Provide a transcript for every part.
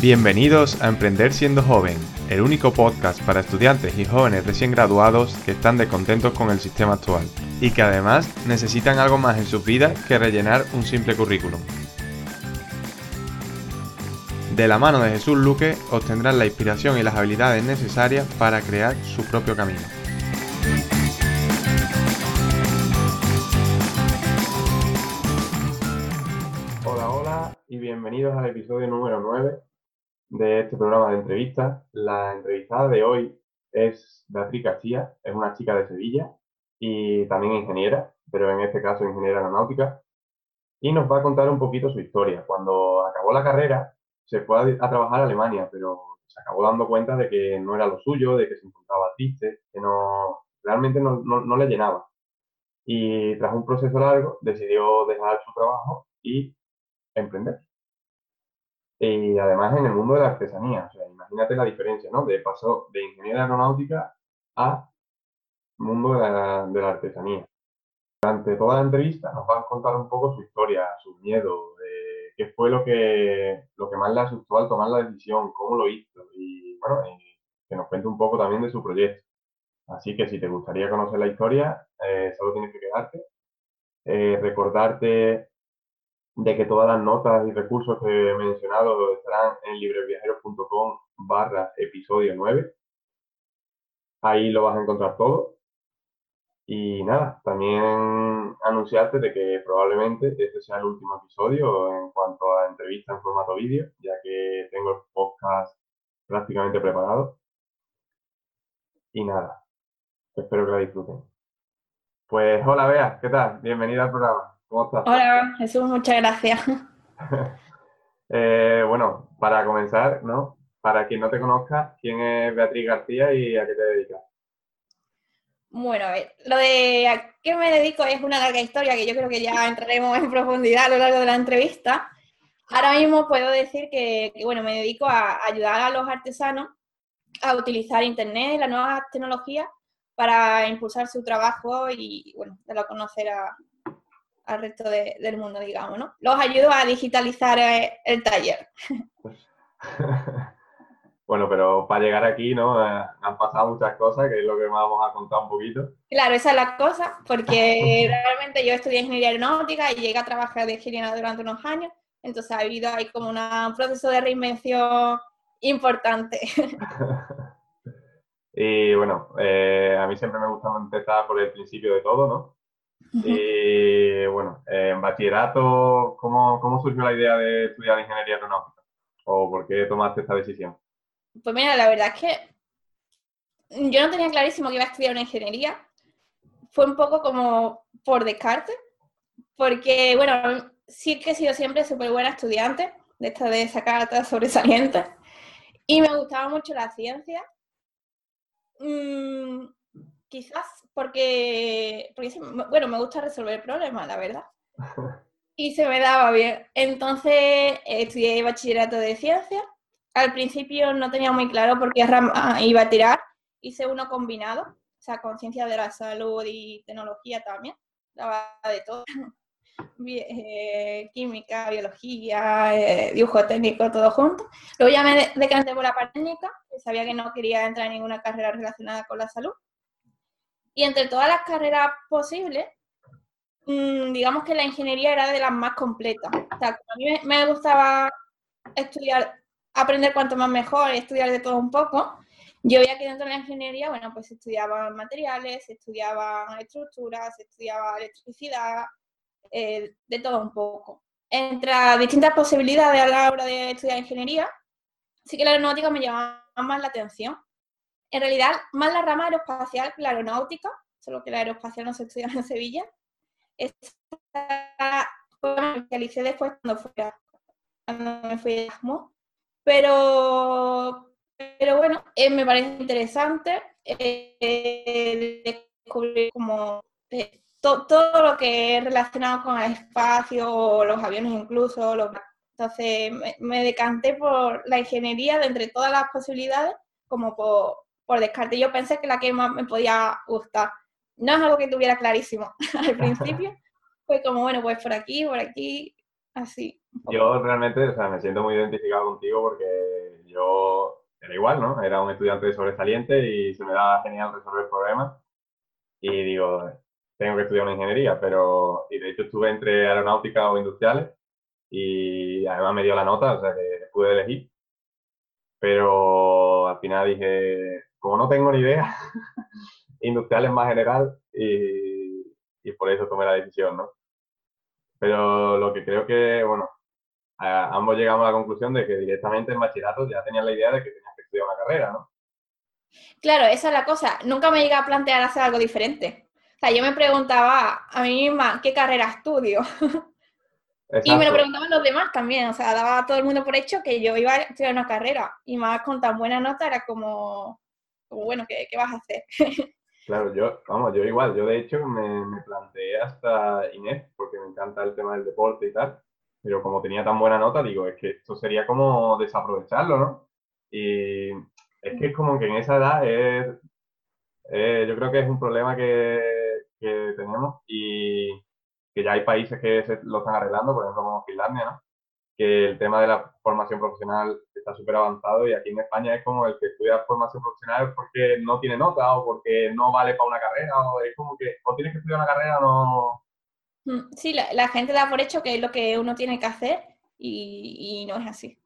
Bienvenidos a Emprender siendo joven, el único podcast para estudiantes y jóvenes recién graduados que están descontentos con el sistema actual y que además necesitan algo más en sus vidas que rellenar un simple currículum. De la mano de Jesús Luque obtendrán la inspiración y las habilidades necesarias para crear su propio camino. Y bienvenidos al episodio número 9 de este programa de entrevistas. La entrevistada de hoy es Beatriz García, es una chica de Sevilla y también ingeniera, pero en este caso ingeniera aeronáutica, y nos va a contar un poquito su historia. Cuando acabó la carrera, se fue a, trabajar a Alemania, pero se acabó dando cuenta de que no era lo suyo, de que se encontraba triste, que no realmente no, no le llenaba. Y tras un proceso largo, decidió dejar su trabajo y emprender y además en el mundo de la artesanía. O sea, imagínate la diferencia, ¿no? De paso de ingeniería aeronáutica a mundo de la, de la, artesanía. Durante toda la entrevista nos va a contar un poco su historia, su miedo, de qué fue lo que, lo que más le asustó al tomar la decisión, cómo lo hizo y, bueno, que nos cuente un poco también de su proyecto. Así que si te gustaría conocer la historia, eh, solo tienes que quedarte. Eh, recordarte de que todas las notas y recursos que he mencionado estarán en libreviajeros.com barra episodio 9. Ahí lo vas a encontrar todo. Y nada, también anunciarte de que probablemente este sea el último episodio en cuanto a entrevista en formato vídeo, ya que tengo el podcast prácticamente preparado. Y nada, espero que la disfruten. Pues hola Bea, ¿qué tal? Bienvenida al programa. ¿Cómo estás? Hola, Jesús, muchas gracias. Eh, bueno, para comenzar, ¿no? Para quien no te conozca, ¿quién es Beatriz García y a qué te dedicas? Bueno, a ver, lo de a qué me dedico es una larga historia que yo creo que ya entraremos en profundidad a lo largo de la entrevista. Ahora mismo puedo decir que, bueno, me dedico a ayudar a los artesanos a utilizar Internet y las nuevas tecnologías para impulsar su trabajo y, bueno, darlo a conocer a, al resto del mundo, digamos, ¿no? Los ayudo a digitalizar eh, el taller. bueno, pero para llegar aquí, ¿no? Eh, han pasado muchas cosas, que es lo que vamos a contar un poquito. Claro, esa es la cosa, porque realmente yo estudié ingeniería aeronáutica y llegué a trabajar de ingeniera durante unos años, entonces ha habido ahí como un proceso de reinvención importante. y bueno, eh, a mí siempre me gusta empezar por el principio de todo, ¿no? Y bueno, en bachillerato, ¿cómo, ¿cómo, surgió la idea de estudiar ingeniería aeronáutica? ¿O por qué tomaste esta decisión? Pues mira, la verdad es que yo no tenía clarísimo que iba a estudiar una ingeniería. Fue un poco como por descarte, porque bueno, sí que he sido siempre súper buena estudiante, de esta de sacar sobresalientes, y me gustaba mucho la ciencia. Mm, quizás porque, bueno, me gusta resolver problemas, la verdad. Y se me daba bien. Entonces estudié bachillerato de ciencias. Al principio no tenía muy claro por qué rama iba a tirar. Hice uno combinado, o sea, con ciencia de la salud y tecnología también. Daba de todo. Eh, química, biología, eh, dibujo técnico, todo junto. Luego ya me decanté por la parte técnica, sabía que no quería entrar en ninguna carrera relacionada con la salud. Y entre todas las carreras posibles, mm, digamos que la ingeniería era de las más completas. A mí me gustaba estudiar, aprender cuanto más mejor, estudiar de todo un poco. Yo veía que dentro de la ingeniería, bueno, pues estudiaban materiales, estudiaban estructuras, estudiaba electricidad, eh, de todo un poco. Entre distintas posibilidades a la hora de estudiar ingeniería, sí que la aeronáutica me llamaba más la atención en realidad más la rama aeroespacial que la aeronáutica, solo que la aeroespacial no se estudia en Sevilla. Esta especialicé después cuando, fui a, cuando me fui a Erasmus. Pero, pero bueno, eh, me parece interesante eh, descubrir como eh, todo lo que es relacionado con el espacio, los aviones incluso. entonces me, me decanté por la ingeniería de entre todas las posibilidades como por, por descarte. Yo pensé que la que más me podía gustar. No es algo que tuviera clarísimo al principio. Fue como, bueno, pues por aquí, por aquí, así. Yo realmente, o sea, me siento muy identificado contigo porque yo era igual, ¿no? Era un estudiante sobresaliente y se me daba genial resolver problemas. Y digo, tengo que estudiar una ingeniería, pero, y de hecho estuve entre aeronáutica o industriales y además me dio la nota, o sea que pude elegir. Pero al final dije, como no tengo ni idea, industrial es más general y, y, por eso tomé la decisión, ¿no? Pero lo que creo que, bueno, ambos llegamos a la conclusión de que directamente en bachillerato ya tenían la idea de que tenías que estudiar una carrera, ¿no? Claro, esa es la cosa. Nunca me llegué a plantear hacer algo diferente. O sea, yo me preguntaba a mí misma, ¿qué carrera estudio? Y me lo preguntaban los demás también, o sea, daba a todo el mundo por hecho que yo iba a estudiar una carrera y más con tan buena nota era como, como bueno, ¿qué, ¿qué, vas a hacer? claro, yo, vamos, yo igual, yo de hecho me, me, planteé hasta Inés, porque me encanta el tema del deporte y tal, pero como tenía tan buena nota, digo, es que esto sería como desaprovecharlo, ¿no? Y es que es como que en esa edad es, eh, yo creo que es un problema que, que tenemos y que ya hay países que se lo están arreglando, por ejemplo como Finlandia, ¿no? que el tema de la formación profesional súper avanzado y aquí en España es como el que estudia formación profesional porque no tiene nota o porque no vale para una carrera o es como que o tienes que estudiar una carrera o no... Mm, sí, la, la, gente da por hecho que es lo que uno tiene que hacer y, y no es así.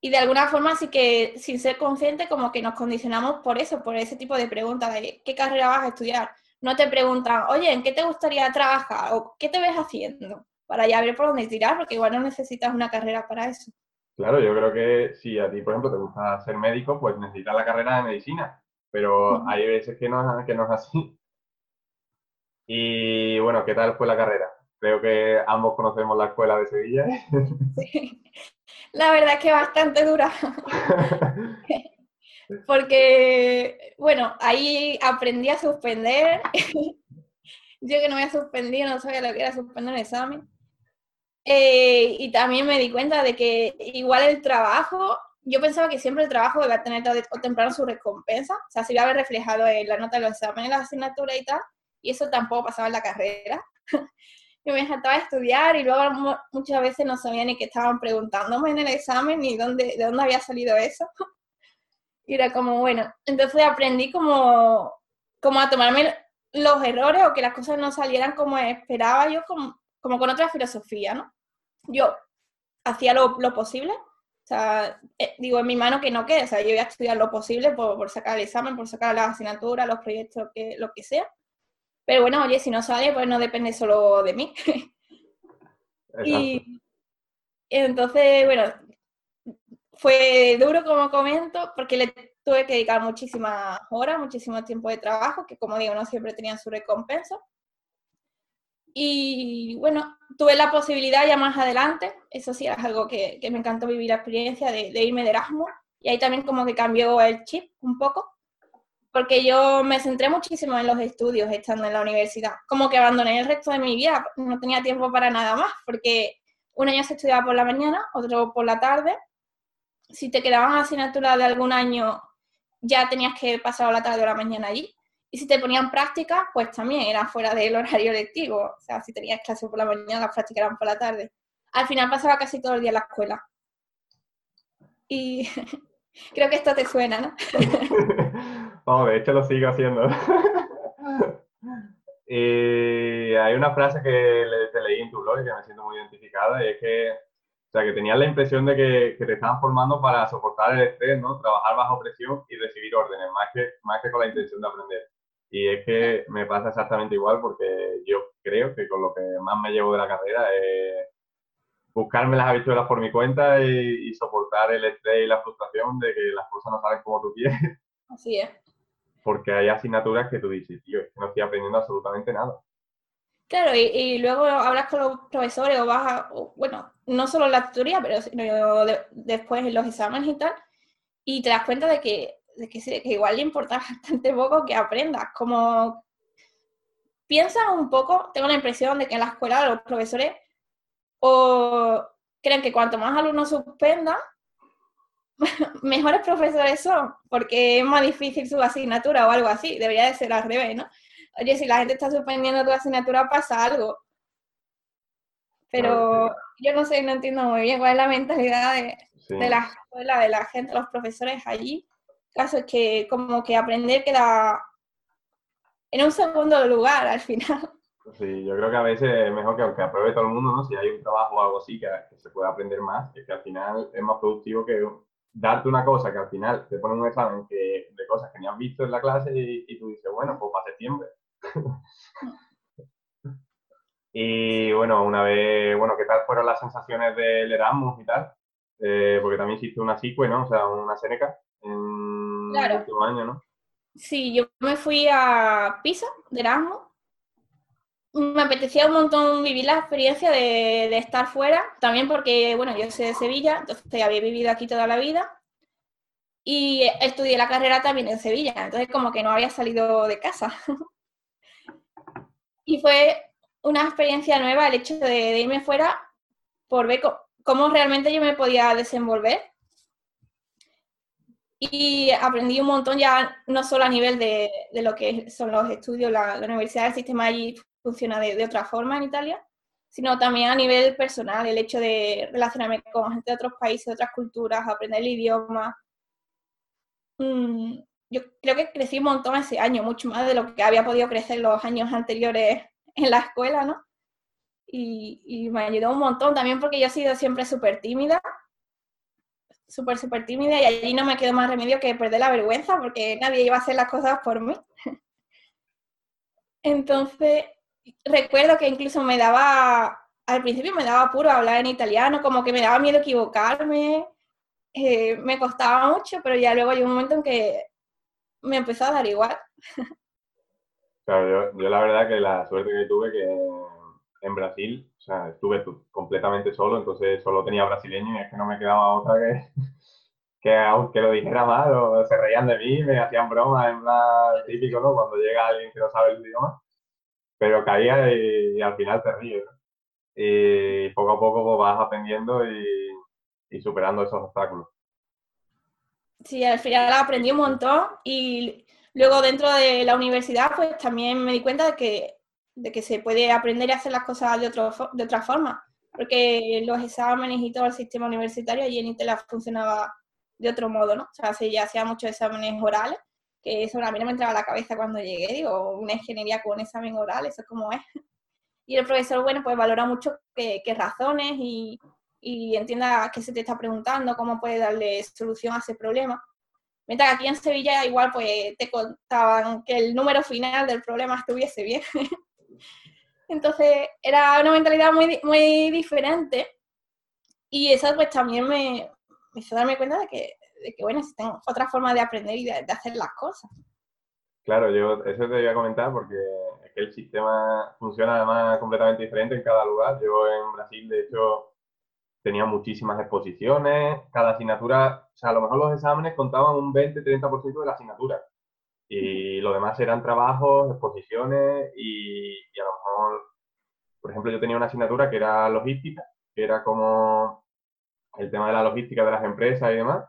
Y de alguna forma sí que sin ser consciente como que nos condicionamos por eso, por ese tipo de preguntas de qué carrera vas a estudiar no te preguntan, oye, ¿en qué te gustaría trabajar? ¿O qué te ves haciendo? Para ya ver por dónde tirar, porque igual no necesitas una carrera para eso. Claro, yo creo que si a ti, por ejemplo, te gusta ser médico, pues necesitas la carrera de medicina, pero hay veces que no, que no es así. Y bueno, ¿qué tal fue la carrera? Creo que ambos conocemos la escuela de Sevilla. Sí. La verdad es que bastante dura. Porque, bueno, ahí aprendí a suspender. Yo que no había suspendido, no sabía lo que era suspender un examen. Eh, y también me di cuenta de que igual el trabajo, yo pensaba que siempre el trabajo iba a tener tarde o temprano su recompensa, o sea, se iba a ver reflejado en la nota de los exámenes, las asignaturas y tal, y eso tampoco pasaba en la carrera. yo me faltaba estudiar y luego muchas veces no sabía ni qué estaban preguntándome en el examen ni dónde, de dónde había salido eso. Y era como, bueno, entonces aprendí como, como a tomarme los errores o que las cosas no salieran como esperaba yo, como, como con otra filosofía, ¿no? Yo hacía lo, lo posible, o sea, eh, digo, en mi mano que no quede, o sea, yo voy a estudiar lo posible por, por sacar el examen, por sacar las asignaturas, los proyectos, que, lo que sea. Pero bueno, oye, si no sale, pues no depende solo de mí. y entonces, bueno, fue duro, como comento, porque le tuve que dedicar muchísimas horas, muchísimo tiempo de trabajo, que como digo, no siempre tenía su recompensa. Y bueno, tuve la posibilidad ya más adelante, eso sí, es algo que, que me encantó vivir la experiencia de, de, irme de Erasmus, y ahí también como que cambió el chip un poco, porque yo me centré muchísimo en los estudios estando en la universidad, como que abandoné el resto de mi vida, no tenía tiempo para nada más, porque un año se estudiaba por la mañana, otro por la tarde, si te quedaban asignaturas de algún año, ya tenías que pasar la tarde o la mañana allí. Y si te ponían prácticas, pues también era fuera del horario lectivo. O sea, si tenías clase por la mañana, las prácticas por la tarde. Al final pasaba casi todo el día en la escuela. Y creo que esto te suena, ¿no? Vamos, de hecho lo sigo haciendo. y hay una frase que te leí en tu blog y que me siento muy identificada y es que o sea, que tenías la impresión de que, que, te estaban formando para soportar el estrés, ¿no? Trabajar bajo presión y recibir órdenes, más que, más que con la intención de aprender. Y es que me pasa exactamente igual porque yo creo que con lo que más me llevo de la carrera es buscarme las habichuelas por mi cuenta y, y soportar el estrés y la frustración de que las cosas no salen como tú quieres. Así es. Porque hay asignaturas que tú dices, tío, no estoy aprendiendo absolutamente nada. Claro, y, luego hablas con los profesores o vas a, bueno, no solo en la tutoría, pero sino después en los exámenes y tal, y te das cuenta de que, que, que igual le importa bastante poco que aprendas. Como piensas un poco, tengo la impresión de que en la escuela los profesores o creen que cuanto más alumnos suspendan, mejores profesores son, porque es más difícil su asignatura o algo así, debería de ser al revés, ¿no? Oye, si la gente está suspendiendo tu asignatura pasa algo. Pero yo no sé, no entiendo muy bien cuál es la mentalidad de, de la escuela, de la gente, los profesores allí. Caso es que como que aprender queda en un segundo lugar al final. Sí, yo creo que a veces es mejor que aunque apruebe todo el mundo, ¿no? Si hay un trabajo o algo así que, se pueda aprender más, es que al final es más productivo que darte una cosa que al final te ponen un examen que, de cosas que ni has visto en la clase y, tú dices, bueno, pues para septiembre. y bueno, una vez, bueno, ¿qué tal fueron las sensaciones del Erasmus y tal? Eh, porque también hiciste una SICUE, ¿no? O sea, una Seneca en el último año, ¿no? Sí, yo me fui a Pisa de Erasmus me apetecía un montón vivir la experiencia de, estar fuera, también porque, bueno, yo soy de Sevilla, entonces había vivido aquí toda la vida y estudié la carrera también en Sevilla, entonces como que no había salido de casa. y fue una experiencia nueva el hecho de, irme fuera por ver cómo, realmente yo me podía desenvolver. Y aprendí un montón ya, no solo a nivel de, lo que son los estudios, la, universidad, el sistema allí funciona de, otra forma en Italia, sino también a nivel personal, el hecho de relacionarme con gente de otros países, de otras culturas, aprender el idioma. Mm, yo creo que crecí un montón ese año, mucho más de lo que había podido crecer los años anteriores en la escuela, ¿no? Y, y me ayudó un montón también porque yo he sido siempre súper tímida, súper, súper tímida y allí no me quedó más remedio que perder la vergüenza porque nadie iba a hacer las cosas por mí. Entonces, recuerdo que incluso me daba, al principio me daba puro hablar en italiano, como que me daba miedo equivocarme, eh, me costaba mucho, pero ya luego hay un momento en que me empezó a dar igual. Claro, yo, la verdad que la suerte que tuve que en Brasil, o sea, estuve completamente solo, entonces solo tenía brasileño y es que no me quedaba otra que, que aunque lo dijera mal o se reían de mí, me hacían bromas en plan típico, ¿no? Cuando llega alguien que no sabe el idioma pero caía y, al final te ríes. Y poco a poco pues, vas aprendiendo y, superando esos obstáculos. Sí, al final aprendí un montón y luego dentro de la universidad pues también me di cuenta de que, de que se puede aprender y hacer las cosas de, otro, de otra forma, porque los exámenes y todo el sistema universitario allí en Intela funcionaba de otro modo, ¿no? O sea, se ya hacía muchos exámenes orales que eso a mí no me entraba a la cabeza cuando llegué, digo, una ingeniería con un examen oral, eso es como es. Y el profesor, bueno, pues valora mucho qué, razones y, y, entienda qué se te está preguntando, cómo puede darle solución a ese problema. Mientras que aquí en Sevilla igual pues te contaban que el número final del problema estuviese bien. Entonces era una mentalidad muy, muy diferente y eso pues también me, hizo darme cuenta de que de que, bueno, existen otras formas de aprender y de, hacer las cosas. Claro, yo eso te voy a comentar porque el sistema funciona además completamente diferente en cada lugar. Yo en Brasil, de hecho, tenía muchísimas exposiciones, cada asignatura, o sea, a lo mejor los exámenes contaban un 20-30% de la asignatura. Y lo demás eran trabajos, exposiciones y, y a lo mejor, por ejemplo, yo tenía una asignatura que era logística, que era como el tema de la logística de las empresas y demás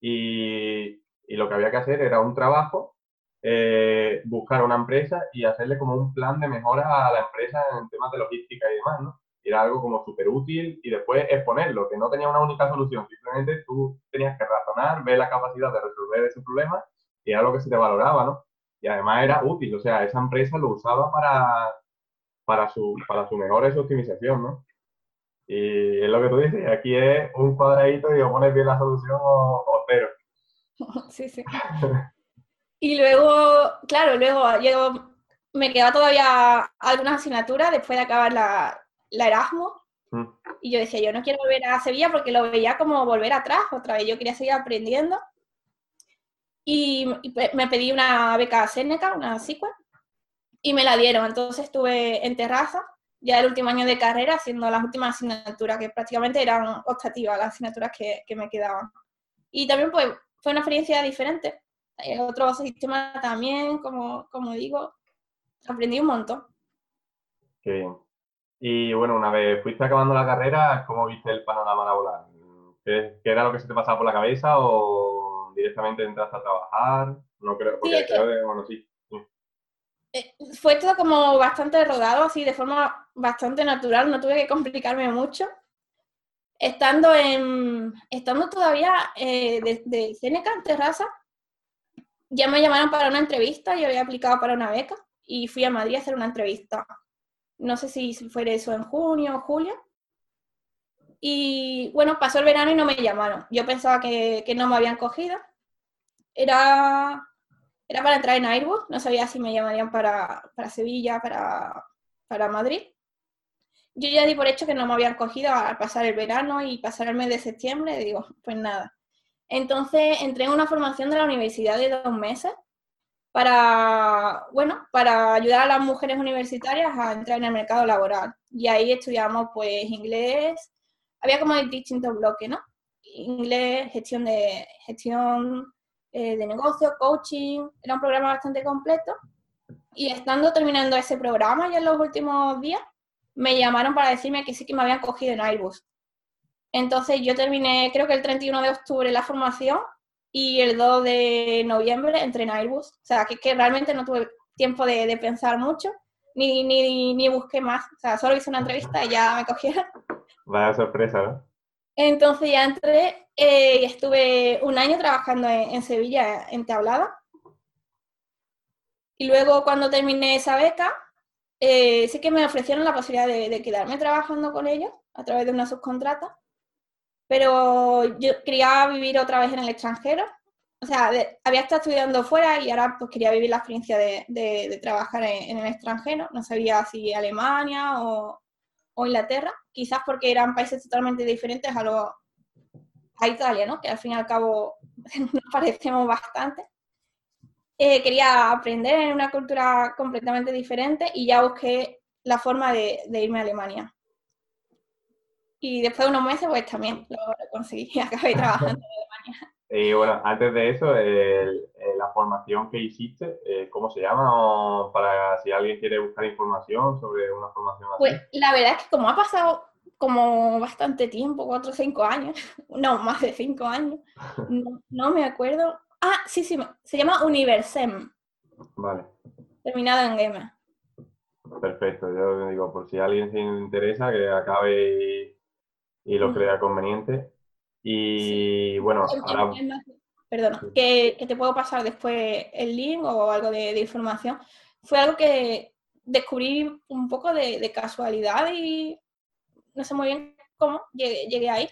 y, lo que había que hacer era un trabajo, eh, buscar una empresa y hacerle como un plan de mejora a la empresa en temas de logística y demás, ¿no? Era algo como súper útil y después exponerlo, que no tenía una única solución, simplemente tú tenías que razonar, ver la capacidad de resolver ese problema y era lo que se te valoraba, ¿no? Y además era útil, o sea, esa empresa lo usaba para, para, su, para su mejora y su optimización, ¿no? Y es lo que tú dices, aquí es un cuadradito y o pones bien la solución o, cero. Sí, sí. Y luego, claro, luego yo me quedaba todavía algunas asignaturas después de acabar la, la Erasmus. Mm. Y yo decía, yo no quiero volver a Sevilla porque lo veía como volver atrás otra vez. Yo quería seguir aprendiendo. Y, me pedí una beca Seneca, una SQL, y me la dieron. Entonces estuve en terraza ya el último año de carrera haciendo las últimas asignaturas, que prácticamente eran optativas las asignaturas que, que me quedaban. Y también pues fue una experiencia diferente. Otro sistema también, como, como digo, aprendí un montón. Qué bien. Y bueno, una vez fuiste acabando la carrera, ¿cómo viste el panorama laboral? ¿Qué, era lo que se te pasaba por la cabeza o directamente entraste a trabajar? No creo, porque creo que, bueno, sí. Eh, fue todo como bastante rodado, así de forma bastante natural, no tuve que complicarme mucho. Estando en, estando todavía eh, de, de Seneca en Terraza, ya me llamaron para una entrevista, yo había aplicado para una beca y fui a Madrid a hacer una entrevista. No sé si fue eso en junio o julio. Y bueno, pasó el verano y no me llamaron. Yo pensaba que, que no me habían cogido. Era, era para entrar en Airbus, no sabía si me llamarían para, para Sevilla, para, para Madrid. Yo ya di por hecho que no me habían cogido al pasar el verano y pasar el mes de septiembre. Digo, pues nada. Entonces entré en una formación de la universidad de dos meses para, bueno, para ayudar a las mujeres universitarias a entrar en el mercado laboral. Y ahí estudiamos pues inglés, había como distintos bloques, ¿no? Inglés, gestión de, gestión eh, de negocio, coaching, era un programa bastante completo. Y estando terminando ese programa ya en los últimos días, me llamaron para decirme que sí que me habían cogido en Airbus. Entonces yo terminé, creo que el 31 de octubre la formación y el 2 de noviembre entré en Airbus. O sea, que, que realmente no tuve tiempo de, de pensar mucho, ni, ni, ni, busqué más. O sea, solo hice una entrevista y ya me cogieron. Vaya sorpresa, ¿no? Entonces ya entré eh, y estuve un año trabajando en, en Sevilla, en Tablada. Y luego cuando terminé esa beca, eh, sí que me ofrecieron la posibilidad de, de, quedarme trabajando con ellos a través de una subcontrata pero yo quería vivir otra vez en el extranjero. O sea, había estado estudiando fuera y ahora pues quería vivir la experiencia de, de, trabajar en, el extranjero. No sabía si Alemania o, o, Inglaterra, quizás porque eran países totalmente diferentes a, lo, a Italia, ¿no? que al fin y al cabo nos parecemos bastante. Eh, quería aprender en una cultura completamente diferente y ya busqué la forma de, de irme a Alemania. Y después de unos meses, pues también lo, conseguí y acabé trabajando en Alemania. Y bueno, antes de eso, la formación que hiciste, eh, ¿cómo se llama? para si alguien quiere buscar información sobre una formación así. Pues la verdad es que como ha pasado como bastante tiempo, cuatro o cinco años, no, más de cinco años, no, no, me acuerdo. Ah, sí, sí, se llama Universem. Vale. Terminado en M. Perfecto, yo digo, por si a alguien se interesa, que acabe y lo crea conveniente. Y bueno, ahora... Perdona, que, que, te puedo pasar después el link o algo de, información. Fue algo que descubrí un poco de, de, casualidad y no sé muy bien cómo llegué, llegué ahí.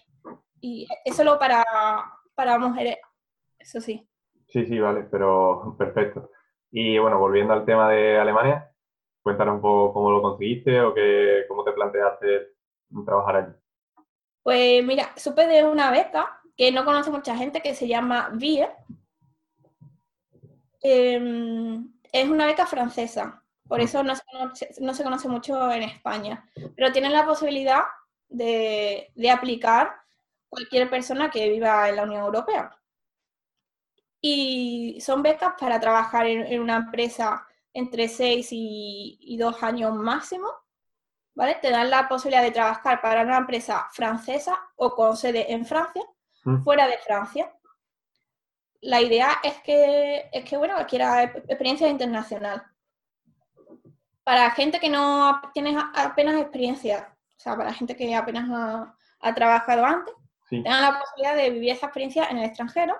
Y es solo para, para mujeres, eso sí. Sí, sí, vale, pero perfecto. Y bueno, volviendo al tema de Alemania, cuéntanos un poco cómo lo conseguiste o que, cómo te planteaste trabajar allí. Pues mira, supe de una beca que no conoce mucha gente que se llama VIE. Em, es una beca francesa, por eso no se, conoce, no se, conoce, mucho en España, pero tienen la posibilidad de, de aplicar cualquier persona que viva en la Unión Europea. Y son becas para trabajar en, en una empresa entre 6 y, y 2 años máximo ¿vale? Te dan la posibilidad de trabajar para una empresa francesa o con sede en Francia. Fuera de Francia. La idea es que, es que bueno, quiera experiencia internacional. Para gente que no tiene apenas experiencia, o sea, para gente que apenas ha, ha trabajado antes, tengan la posibilidad de vivir esa experiencia en el extranjero.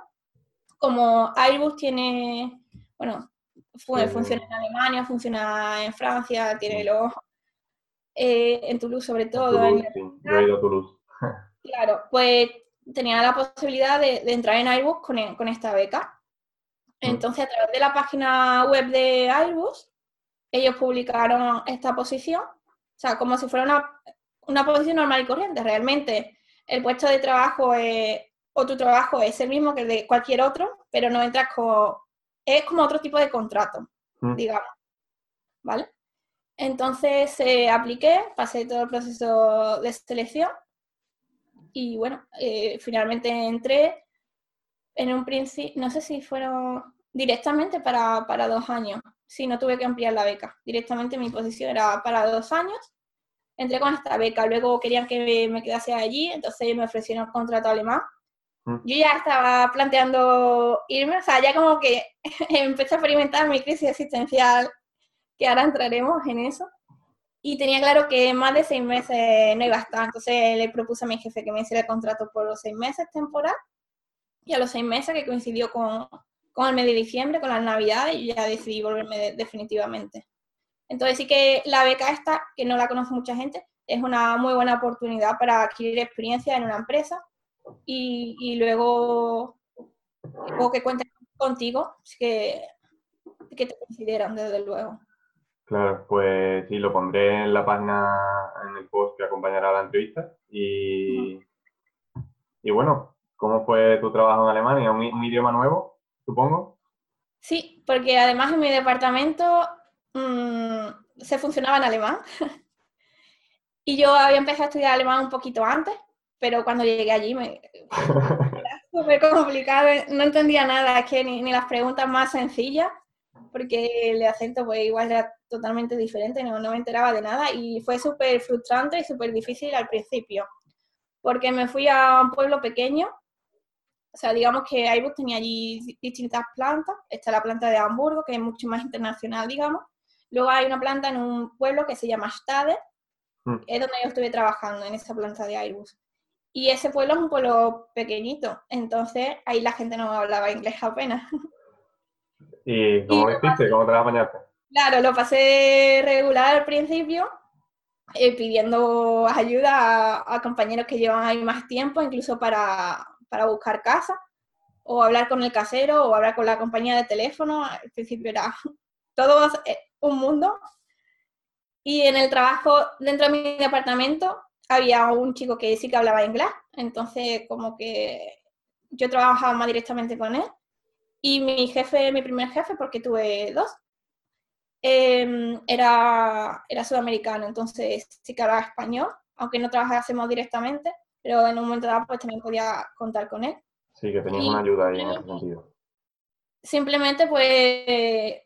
Como Airbus tiene, bueno, funciona en Alemania, funciona en Francia, tiene los eh, en Toulouse sobre todo. Toulouse, sí. Yo he ido a Toulouse. claro, pues tenía la posibilidad de, de entrar en Airbus con, e, con, esta beca. Mm. Entonces, a través de la página web de Airbus, ellos publicaron esta posición, o sea, como si fuera una, una posición normal y corriente. Realmente, el puesto de trabajo es, o tu trabajo es el mismo que el de cualquier otro, pero no entras con... Es como otro tipo de contrato, mm. digamos. ¿Vale? Entonces eh, apliqué, pasé todo el proceso de selección y bueno, eh, finalmente entré en un principio, no sé si fueron directamente para, para dos años, si no tuve que ampliar la beca, directamente mi posición era para dos años entré con esta beca, luego querían que me quedase allí, entonces me ofrecieron un contrato alemán. Mm. Yo ya estaba planteando irme, o sea, ya como que empecé a experimentar mi crisis existencial, que ahora entraremos en eso. Y tenía claro que más de seis meses no iba a estar, entonces le propuse a mi jefe que me hiciera el contrato por los seis meses temporal. Y a los seis meses, que coincidió con, con el mes de diciembre, con las navidades, y ya decidí volverme de- definitivamente. Entonces sí que la beca esta, que no la conoce mucha gente, es una muy buena oportunidad para adquirir experiencia en una empresa y, y luego, luego que cuenten contigo, que, que te consideran desde luego. Claro, pues sí, lo pondré en la página, en el post que acompañará la entrevista. Y, y bueno, ¿cómo fue tu trabajo en Alemania? ¿Un, un idioma nuevo, supongo? Sí, porque además en mi departamento mm, se funcionaba en alemán. y yo había empezado a estudiar alemán un poquito antes, pero cuando llegué allí me era súper complicado, no entendía nada, es que ni, ni las preguntas más sencillas, porque el acento pues igual era totalmente diferente, no, no me enteraba de nada y fue súper frustrante y súper difícil al principio, porque me fui a un pueblo pequeño o sea, digamos que Airbus tenía allí di- distintas plantas. Está la planta de Hamburgo, que es mucho más internacional, digamos. Luego hay una planta en un pueblo que se llama Stade, Mm. es donde yo estuve trabajando, en esa planta de Airbus. Y ese pueblo es un pueblo pequeñito, entonces ahí la gente no hablaba inglés apenas. ¿Y cómo lo hiciste? ¿Cómo te la? Claro, lo pasé regular al principio, eh, pidiendo ayuda a, a compañeros que llevan ahí más tiempo, incluso para, para buscar casa, o hablar con el casero, o hablar con la compañía de teléfono. Al principio era todo eh, un mundo. Y en el trabajo dentro de mi departamento había un chico que sí que hablaba inglés, entonces como que yo trabajaba más directamente con él. Y mi jefe, mi primer jefe, porque tuve dos, eh, era, era sudamericano, entonces sí que hablaba español, aunque no trabajásemos directamente, pero en un momento dado pues también podía contar con él. Sí, que tenías Y- una ayuda ahí en ese sentido. Simplemente pues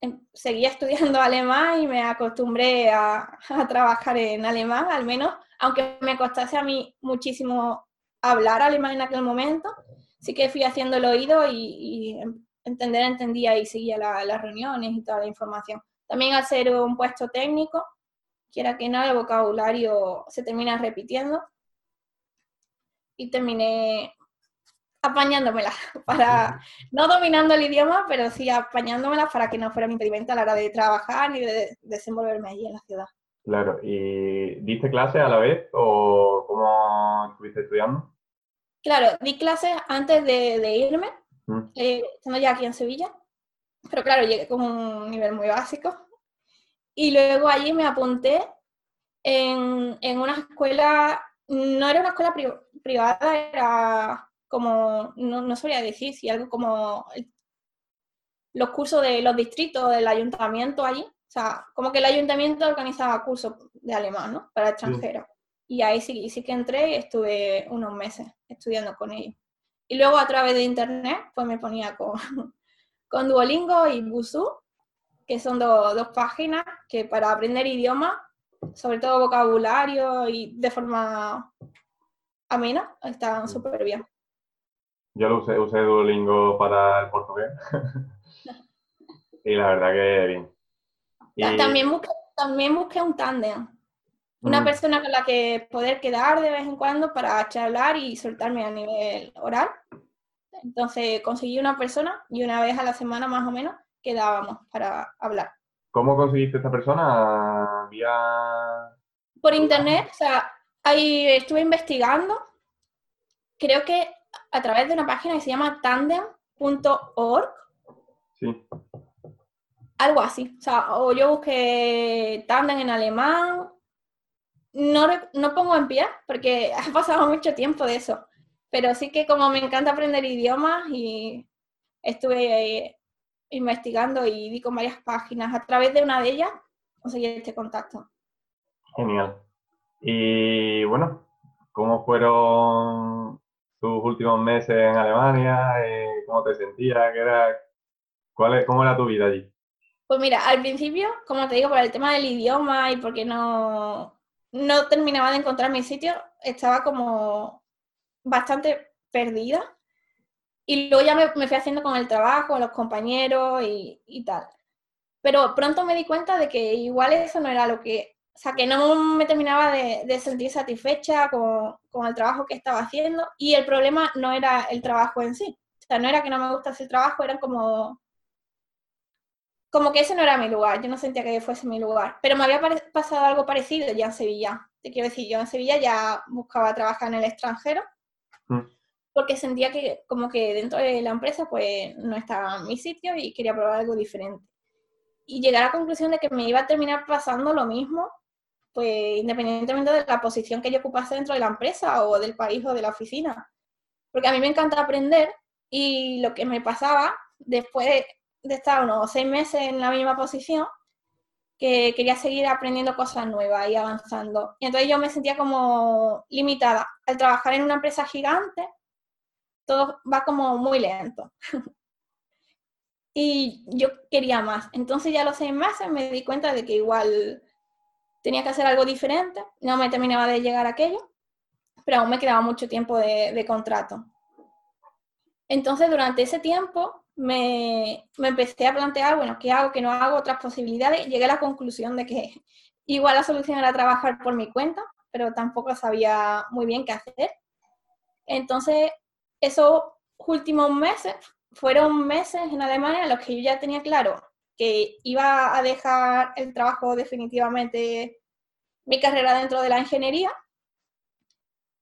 em- seguía estudiando alemán y me acostumbré a, a trabajar en alemán, al menos, aunque me costase a mí muchísimo hablar alemán en aquel momento, sí que fui haciendo el oído y, y entender entendía y seguía la- las reuniones y toda la información. También al ser un puesto técnico, quiera que no, el vocabulario se termina repitiendo y terminé apañándomela para, no dominando el idioma, pero sí apañándomela para que no fuera un impedimento a la hora de trabajar ni de desenvolverme allí en la ciudad. Claro, ¿y diste clase a la vez o cómo estuviste estudiando? Claro, di clases antes de, de irme, Mm. eh, estando ya aquí en Sevilla, pero claro, llegué con un nivel muy básico. Y luego allí me apunté en, en una escuela, no era una escuela pri- privada, era como, no, no sabría decir, si algo como los cursos de los distritos del ayuntamiento allí. O sea, como que el ayuntamiento organizaba cursos de alemán, ¿no? Para extranjeros. Y ahí sí, sí que entré y estuve unos meses estudiando con ellos. Y luego a través de internet, pues me ponía con, con Duolingo y Busuu, que son do- dos páginas que para aprender idiomas, sobre todo vocabulario y de forma amena, están súper bien. Yo lo usé, usé Duolingo para el portugués. y la verdad que bien. Y- También busqué, también busqué un tándem, una persona con la que poder quedar de vez en cuando para charlar y soltarme a nivel oral. Entonces conseguí una persona y una vez a la semana más o menos quedábamos para hablar. ¿Cómo conseguiste esta persona? ¿Vía...? Por internet, o sea, ahí estuve investigando, creo que a través de una página que se llama tandem.org, Sí. algo así. O sea, o yo busqué tandem en alemán, no, no pongo en pie porque ha pasado mucho tiempo de eso, pero sí que como me encanta aprender idiomas y estuve eh, investigando y di con varias páginas, a través de una de ellas conseguí este contacto. Genial. Y bueno, ¿cómo fueron tus últimos meses en Alemania? Eh, ¿Cómo te sentías? ¿Qué era, cuál es, ¿Cómo era tu vida allí? Pues mira, al principio, como te digo, por el tema del idioma y porque no, no terminaba de encontrar mi sitio, estaba como bastante perdida. Y luego ya me, fui haciendo con el trabajo, los compañeros y, tal. Pero pronto me di cuenta de que igual eso no era lo que, o sea, que no me terminaba de, sentir satisfecha con, con, el trabajo que estaba haciendo. Y el problema no era el trabajo en sí. O sea, no era que no me gustase el trabajo, era como como que ese no era mi lugar, yo no sentía que fuese mi lugar, pero me había pasado algo parecido ya en Sevilla. Te quiero decir, yo en Sevilla ya buscaba trabajar en el extranjero, mm. porque sentía que como que dentro de la empresa pues no estaba en mi sitio y quería probar algo diferente. Y llegué a la conclusión de que me iba a terminar pasando lo mismo, pues independientemente de la posición que yo ocupase dentro de la empresa o del país o de la oficina. Porque a mí me encanta aprender y lo que me pasaba después de estar unos seis meses en la misma posición, que quería seguir aprendiendo cosas nuevas y avanzando. Y entonces yo me sentía como limitada. Al trabajar en una empresa gigante, todo va como muy lento. y yo quería más. Entonces ya a los seis meses me di cuenta de que igual tenía que hacer algo diferente. No me terminaba de llegar aquello, pero aún me quedaba mucho tiempo de contrato. Entonces durante ese tiempo me, empecé a plantear, bueno, ¿qué hago, qué no hago? Otras posibilidades. Llegué a la conclusión de que igual la solución era trabajar por mi cuenta, pero tampoco sabía muy bien qué hacer. Entonces, esos últimos meses fueron meses en Alemania en los que yo ya tenía claro que iba a dejar el trabajo definitivamente, mi carrera dentro de la ingeniería,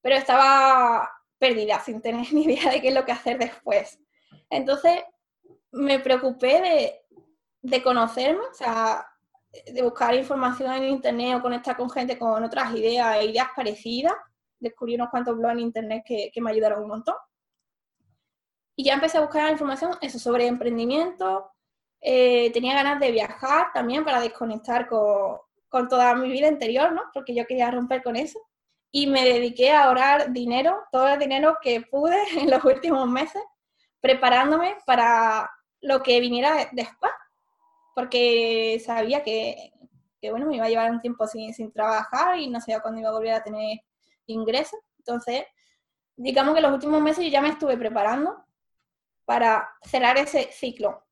pero estaba perdida, sin tener ni idea de qué es lo que hacer después. Entonces, me preocupé de, conocerme, o sea, de buscar información en internet o conectar con gente con otras ideas e ideas parecidas. Descubrí unos cuantos blogs en internet que, me ayudaron un montón. Y ya empecé a buscar información eso, sobre emprendimiento. Eh, tenía ganas de viajar también para desconectar con, con, toda mi vida interior, ¿no? Porque yo quería romper con eso. Y me dediqué a ahorrar dinero, todo el dinero que pude en los últimos meses, preparándome para lo que viniera después, porque sabía que, bueno, me iba a llevar un tiempo sin, sin trabajar y no sabía cuándo iba a volver a tener ingresos. Entonces, digamos que los últimos meses yo ya me estuve preparando para cerrar ese ciclo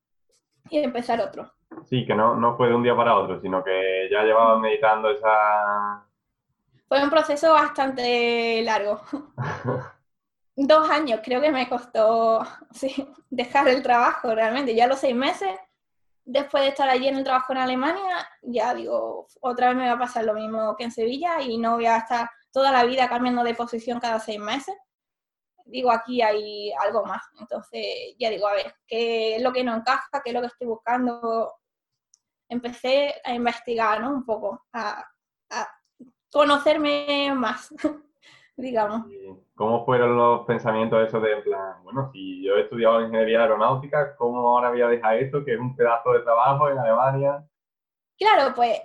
y empezar otro. Sí, que no, no fue de un día para otro, sino que ya llevaba meditando esa... Fue un proceso bastante largo. dos años creo que me costó dejar el trabajo realmente. Ya los seis meses, después de estar allí en el trabajo en Alemania, ya digo, otra vez me va a pasar lo mismo que en Sevilla y no voy a estar toda la vida cambiando de posición cada seis meses. Digo, aquí hay algo más. Entonces, ya digo, a ver, ¿qué es lo que no encaja? ¿Qué es lo que estoy buscando? Empecé a investigar, ¿no? Un poco, a conocerme más. digamos. ¿Cómo fueron los pensamientos esos de, en plan, bueno, si yo he estudiado ingeniería aeronáutica, ¿cómo ahora voy a dejar esto, que es un pedazo de trabajo en Alemania? Claro, pues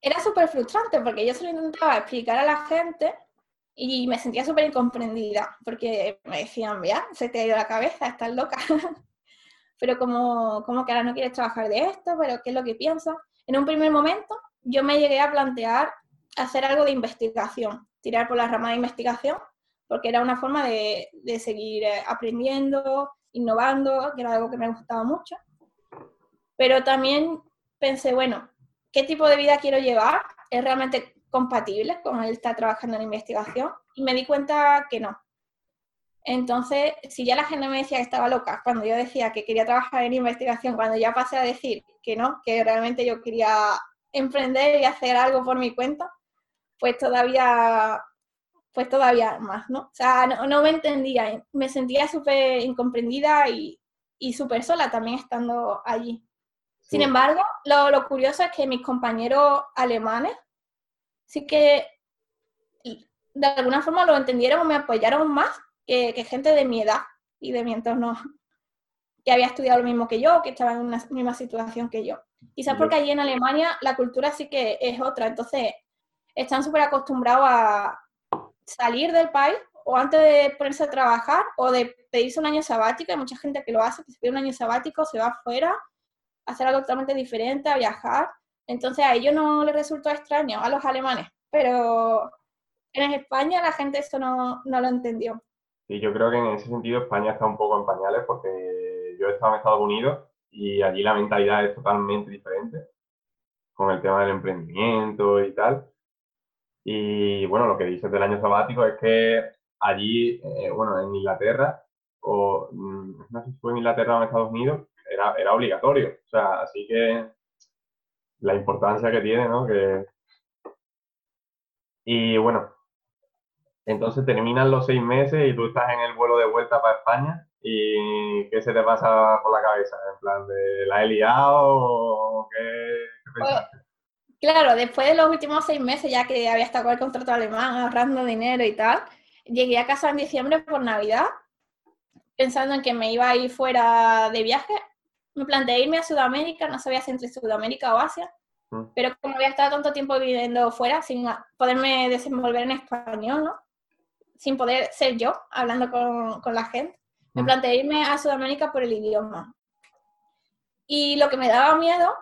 era súper frustrante porque yo se lo intentaba explicar a la gente y me sentía súper incomprendida porque me decían, vea, se te ha ido la cabeza, estás loca. pero como, como que ahora no quieres trabajar de esto, pero ¿qué es lo que piensas? En un primer momento yo me llegué a plantear hacer algo de investigación tirar por la rama de investigación, porque era una forma de, de seguir eh, aprendiendo, innovando, que era algo que me gustaba mucho. Pero también pensé, bueno, ¿qué tipo de vida quiero llevar? ¿Es realmente compatible con el estar trabajando en investigación? Y me di cuenta que no. Entonces, si ya la gente me decía que estaba loca cuando yo decía que quería trabajar en investigación, cuando ya pasé a decir que no, que realmente yo quería emprender y hacer algo por mi cuenta, pues todavía, pues todavía más, ¿no? O sea, no, me entendía, me sentía súper incomprendida y, y súper sola también estando allí. Sin embargo, lo, lo, curioso es que mis compañeros alemanes sí que de alguna forma lo entendieron o me apoyaron más que, que, gente de mi edad y de mi entorno que había estudiado lo mismo que yo, que estaba en una misma situación que yo. Quizás porque allí en Alemania la cultura sí que es otra, entonces están súper acostumbrados a salir del país o antes de ponerse a trabajar o de pedirse un año sabático. Hay mucha gente que lo hace, que se pide un año sabático, se va afuera a hacer algo totalmente diferente, a viajar. Entonces a ellos no les resultó extraño, a los alemanes, pero en España la gente eso no, no lo entendió. Y yo creo que en ese sentido España está un poco en pañales porque yo he estado en Estados Unidos y allí la mentalidad es totalmente diferente con el tema del emprendimiento y tal. Y bueno, lo que dices del año sabático es que allí, eh, bueno, en Inglaterra, o mm, no sé si fue en Inglaterra o en Estados Unidos, era, era obligatorio. O sea, así que la importancia que tiene, ¿no? Que... Y bueno, entonces terminan los seis meses y tú estás en el vuelo de vuelta para España y ¿qué se te pasa por la cabeza? En plan, ¿de la he liado o qué, pues, claro, después de los últimos seis meses, ya que había estado con el contrato alemán, ahorrando dinero y tal, llegué a casa en diciembre por Navidad, pensando en que me iba a ir fuera de viaje. Me planteé irme a Sudamérica, no sabía si entre Sudamérica o Asia, mm. pero como había estado tanto tiempo viviendo fuera sin poderme desenvolver en español, ¿no? sin poder ser yo hablando con, con la gente. Me mm. planteé irme a Sudamérica por el idioma. Y lo que me daba miedo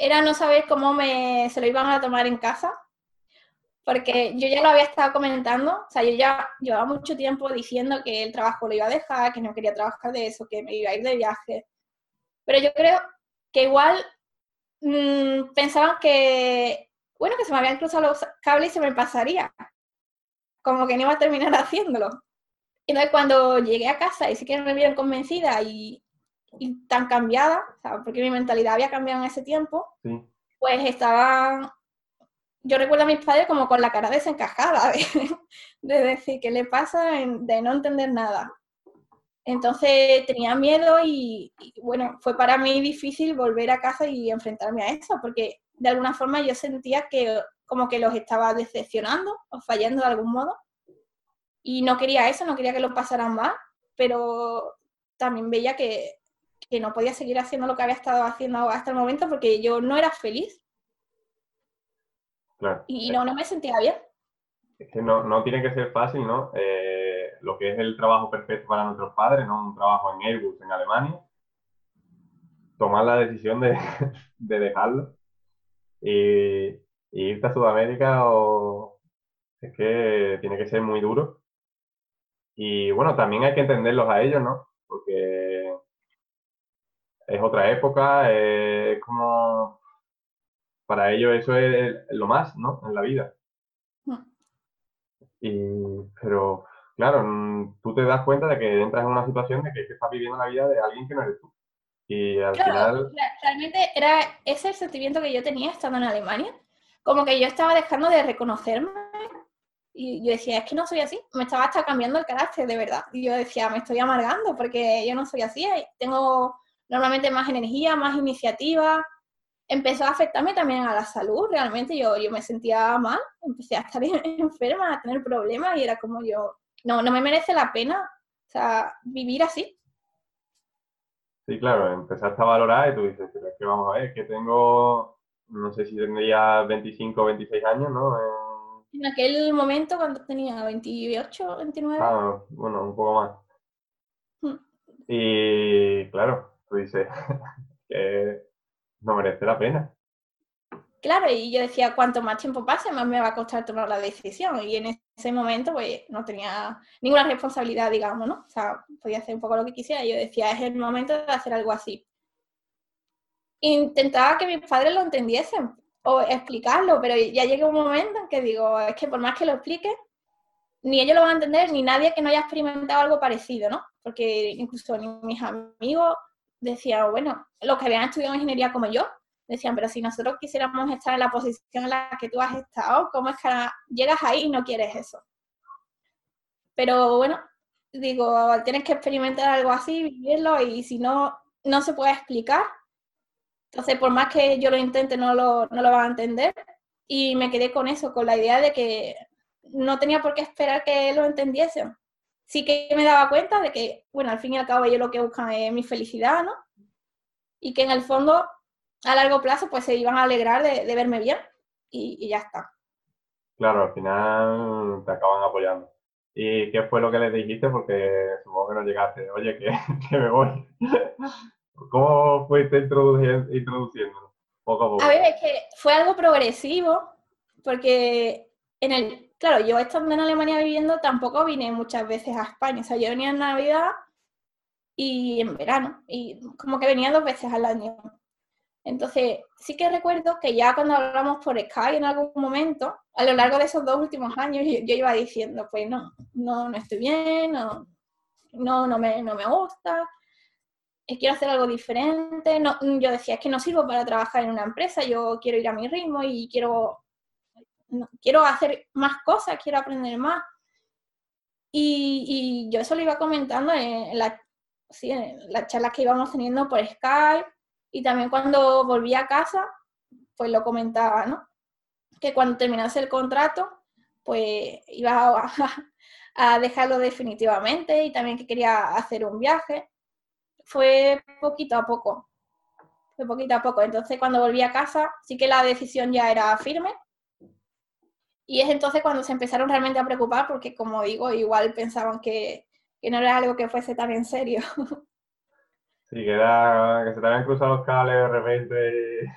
era no saber cómo me, se lo iban a tomar en casa, porque yo ya lo había estado comentando, o sea, yo ya llevaba mucho tiempo diciendo que el trabajo lo iba a dejar, que no quería trabajar de eso, que me iba a ir de viaje. Pero yo creo que igual mmm, pensaban que, bueno, que se me habían cruzado los cables y se me pasaría como que no iba a terminar haciéndolo. Y entonces cuando llegué a casa y sí que me vieron convencida y, tan cambiada, porque mi mentalidad había cambiado en ese tiempo, pues estaba, yo recuerdo a mis padres como con la cara desencajada de, decir qué le pasa, de no entender nada. Entonces tenía miedo y, bueno, fue para mí difícil volver a casa y enfrentarme a eso, porque de alguna forma yo sentía que como que los estaba decepcionando o fallando de algún modo. Y no quería eso, no quería que lo pasaran mal, pero también veía que, que no podía seguir haciendo lo que había estado haciendo hasta el momento porque yo no era feliz. Y no, no me sentía bien. Es que no, no tiene que ser fácil, ¿no? Eh, lo que es el trabajo perfecto para nuestros padres, ¿no? Un trabajo en Airbus, en Alemania. Tomar la decisión de, de dejarlo. Y, irte a Sudamérica o es que tiene que ser muy duro. Y bueno, también hay que entenderlos a ellos, ¿no? Porque es otra época, es como para ellos eso es lo más, ¿no? En la vida. Mm. Y, pero claro, tú te das cuenta de que entras en una situación de que, estás viviendo la vida de alguien que no eres tú. Y al final... Realmente era ese el sentimiento que yo tenía estando en Alemania como que yo estaba dejando de reconocerme y yo decía, es que no soy así, me estaba hasta cambiando el carácter, de verdad. Y yo decía, me estoy amargando porque yo no soy así, tengo normalmente más energía, más iniciativa. Empezó a afectarme también a la salud, realmente yo, yo me sentía mal, empecé a estar enferma, a tener problemas y era como yo, no, no me merece la pena, o sea, vivir así. Sí, claro, empezaste a valorar y tú dices, pero es que vamos a ver, que tengo no sé si tendría 25 o 26 años, ¿no? En aquel momento, cuando tenía 28, 29. Ah, bueno, un poco más. Hmm. Y claro, tú dices que no merece la pena. Claro, y yo decía, cuanto más tiempo pase, más me va a costar tomar la decisión. Y en ese momento, pues, no tenía ninguna responsabilidad, digamos, ¿no? O sea, podía hacer un poco lo que quisiera. Y yo decía, es el momento de hacer algo así intentaba que mis padres lo entendiesen o explicarlo, pero ya llega un momento en que digo, es que por más que lo explique, ni ellos lo van a entender, ni nadie que no haya experimentado algo parecido, ¿no? Porque incluso mis amigos decían, bueno, los que habían estudiado ingeniería como yo, decían, pero si nosotros quisiéramos estar en la posición en la que tú has estado, ¿cómo es que llegas ahí y no quieres eso? Pero bueno, digo, tienes que experimentar algo así, vivirlo, y si no, no se puede explicar, entonces, por más que yo lo intente, no lo, no lo van a entender. Y me quedé con eso, con la idea de que no tenía por qué esperar que lo entendiesen. Sí que me daba cuenta de que, bueno, al fin y al cabo ellos lo que buscan es mi felicidad, ¿no? Y que en el fondo, a largo plazo, pues se iban a alegrar de, verme bien y, ya está. Claro, al final te acaban apoyando. ¿Y qué fue lo que les dijiste? Porque supongo que no llegaste, oye, que, que me voy. ¿Cómo fuiste introduciendo? Poco a poco. A ver, es que fue algo progresivo, porque en el, claro, yo estando en Alemania viviendo tampoco vine muchas veces a España, o sea, yo venía en Navidad y en verano, y como que venía dos veces al año. Entonces, sí que recuerdo que ya cuando hablamos por Skype en algún momento, a lo largo de esos dos últimos años, yo, iba diciendo, pues no, no, no estoy bien, no, no, no, me, no me gusta, quiero hacer algo diferente. No, yo decía, es que no sirvo para trabajar en una empresa, yo quiero ir a mi ritmo y quiero, quiero hacer más cosas, quiero aprender más. Y, y yo eso lo iba comentando en, la, sí, en las charlas que íbamos teniendo por Skype y también cuando volví a casa, pues lo comentaba, ¿no? Que cuando terminase el contrato, pues iba a, a dejarlo definitivamente y también que quería hacer un viaje. Fue poquito a poco, fue poquito a poco. Entonces cuando volví a casa, sí que la decisión ya era firme. Y es entonces cuando se empezaron realmente a preocupar porque, como digo, igual pensaban que, que no era algo que fuese tan en serio. Sí, que, era, que se te habían cruzado los cables de repente.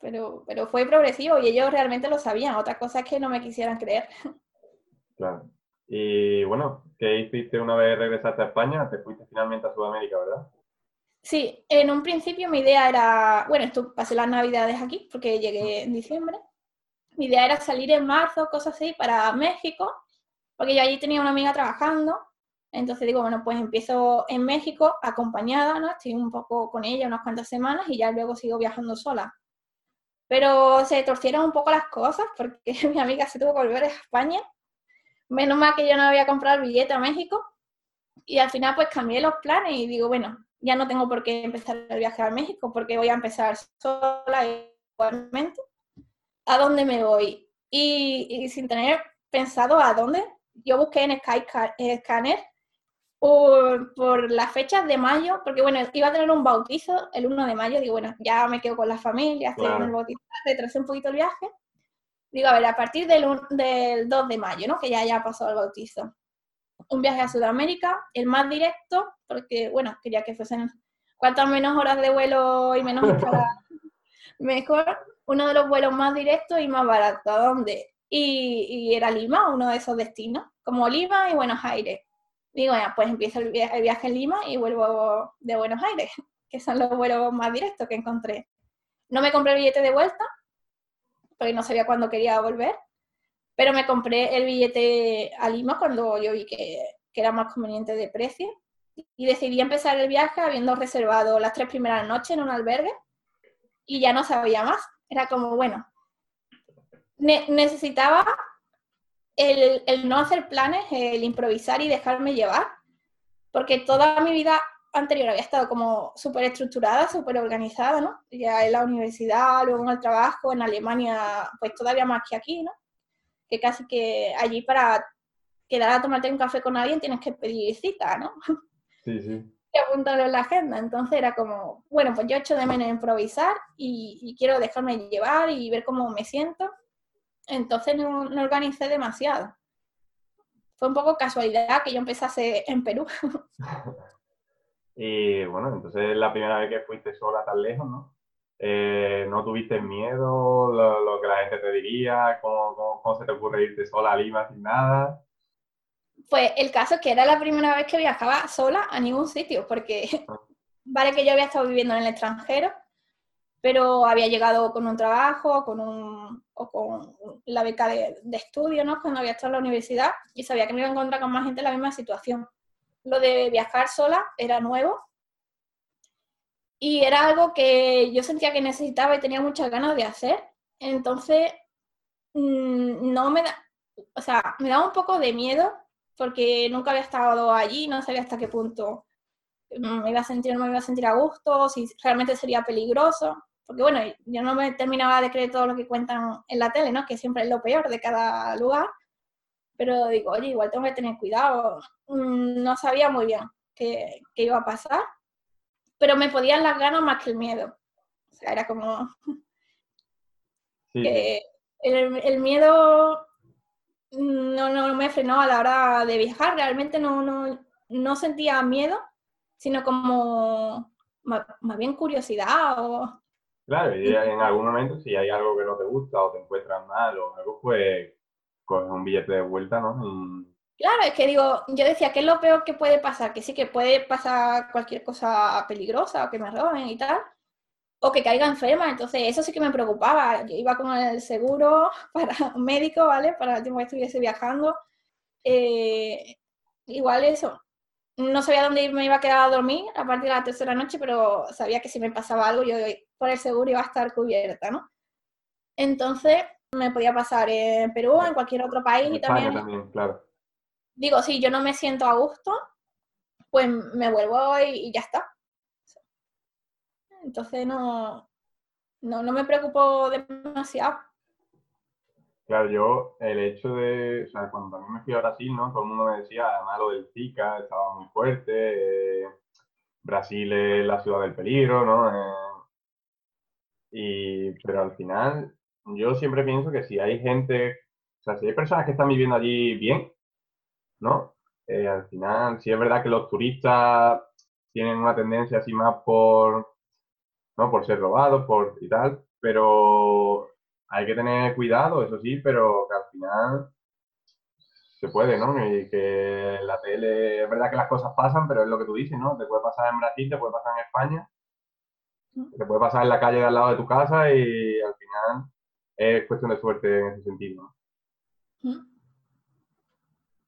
Pero, pero fue progresivo y ellos realmente lo sabían. Otra cosa es que no me quisieran creer. Claro. Y bueno, ¿qué hiciste una vez regresaste a España? Te fuiste finalmente a Sudamérica, ¿verdad? Sí, en un principio mi idea era, bueno, esto pasé las navidades aquí porque llegué en diciembre. Mi idea era salir en marzo, cosas así, para México, porque yo allí tenía una amiga trabajando entonces digo, bueno, pues empiezo en México acompañada, ¿no? Estoy un poco con ella unas cuantas semanas y ya luego sigo viajando sola. Pero se torcieron un poco las cosas porque mi amiga se tuvo que volver a España. Menos mal que yo no había comprado billete a México. Y al final pues cambié los planes y digo, bueno, ya no tengo por qué empezar el viaje a México porque voy a empezar sola igualmente. ¿A dónde me voy? Y, y sin tener pensado a dónde, yo busqué en Skyscanner por, por, las fechas de mayo, porque bueno, iba a tener un bautizo el 1 de mayo, digo, bueno, ya me quedo con la familia, claro. el bautizo, retrasé un poquito el viaje. Digo, a ver, a partir del, del 2 de mayo, ¿no? Que ya ya pasó el bautizo. Un viaje a Sudamérica, el más directo, porque bueno, quería que fuesen cuantas menos horas de vuelo y menos mejor. Uno de los vuelos más directos y más baratos. ¿A dónde? Y, era Lima, uno de esos destinos, como Lima y Buenos Aires digo, ya, pues empiezo el viaje, el viaje en Lima y vuelvo de Buenos Aires, que son los vuelos más directos que encontré. No me compré el billete de vuelta, porque no sabía cuándo quería volver, pero me compré el billete a Lima cuando yo vi que, que era más conveniente de precio y decidí empezar el viaje habiendo reservado las tres primeras noches en un albergue y ya no sabía más. Era como, bueno, necesitaba el, no hacer planes, el improvisar y dejarme llevar, porque toda mi vida anterior había estado como súper estructurada, súper organizada, ¿no? Ya en la universidad, luego en el trabajo, en Alemania, pues todavía más que aquí, ¿no? Que casi que allí para quedar a tomarte un café con alguien tienes que pedir cita, ¿no? Sí, sí. Y apuntarlo en la agenda. Entonces era como, bueno, pues yo echo de menos improvisar y, y quiero dejarme llevar y ver cómo me siento entonces no, organicé demasiado. Fue un poco casualidad que yo empezase en Perú. y bueno, entonces la primera vez que fuiste sola tan lejos, ¿no? Eh, ¿No tuviste miedo? Lo, que la gente te diría? ¿Cómo, ¿Cómo, se te ocurre irte sola a Lima sin nada? Pues el caso es que era la primera vez que viajaba sola a ningún sitio, porque vale que yo había estado viviendo en el extranjero, pero había llegado con un trabajo con un, o con la beca de, estudio, ¿no? Cuando había estado en la universidad y sabía que me iba a encontrar con más gente en la misma situación. Lo de viajar sola era nuevo y era algo que yo sentía que necesitaba y tenía muchas ganas de hacer. Entonces, mm, no me da, o sea, me daba un poco de miedo porque nunca había estado allí, no sabía hasta qué punto me iba a sentir, no me iba a sentir a gusto, si realmente sería peligroso porque bueno, yo no me terminaba de creer todo lo que cuentan en la tele, ¿no? Que siempre es lo peor de cada lugar, pero digo, oye, igual tengo que tener cuidado. Mm, no sabía muy bien qué, qué iba a pasar, pero me podían las ganas más que el miedo. O sea, era como... el, el, miedo no, no me frenó a la hora de viajar, realmente no, no, no sentía miedo, sino como más, más bien curiosidad o Claro, y en algún momento si hay algo que no te gusta o te encuentras mal o algo, pues coges un billete de vuelta, ¿no? Claro, es que digo, yo decía, ¿qué es lo peor que puede pasar? Que sí que puede pasar cualquier cosa peligrosa o que me roben y tal, o que caiga enferma, entonces eso sí que me preocupaba. Yo iba con el seguro para un médico, ¿vale? Para el tiempo que estuviese viajando. Eh, igual eso, no sabía dónde me iba a quedar a dormir a partir de la tercera noche, pero sabía que si me pasaba algo, yo por el seguro iba a estar cubierta, ¿no? Entonces, me podía pasar en Perú, en cualquier otro país En y también, también, claro. digo, si yo no me siento a gusto, pues me vuelvo y, y ya está. Entonces, no, no, no me preocupo demasiado. Claro, yo, el hecho de, o sea, cuando también me fui a Brasil, ¿no? Todo el mundo me decía, además lo del Zika estaba muy fuerte, eh, Brasil es la ciudad del peligro, ¿no? Eh, y, pero al final, yo siempre pienso que si hay gente, o sea, si hay personas que están viviendo allí bien, ¿no? Eh, al final, sí es verdad que los turistas tienen una tendencia así más por, ¿no? Por ser robados, por y tal, pero hay que tener cuidado, eso sí, pero que al final se puede, ¿no? Y que la tele, es verdad que las cosas pasan, pero es lo que tú dices, ¿no? Te puede pasar en Brasil, te puede pasar en España, te puede pasar en la calle de al lado de tu casa y al final es cuestión de suerte en ese sentido, ¿no? ¿Mm?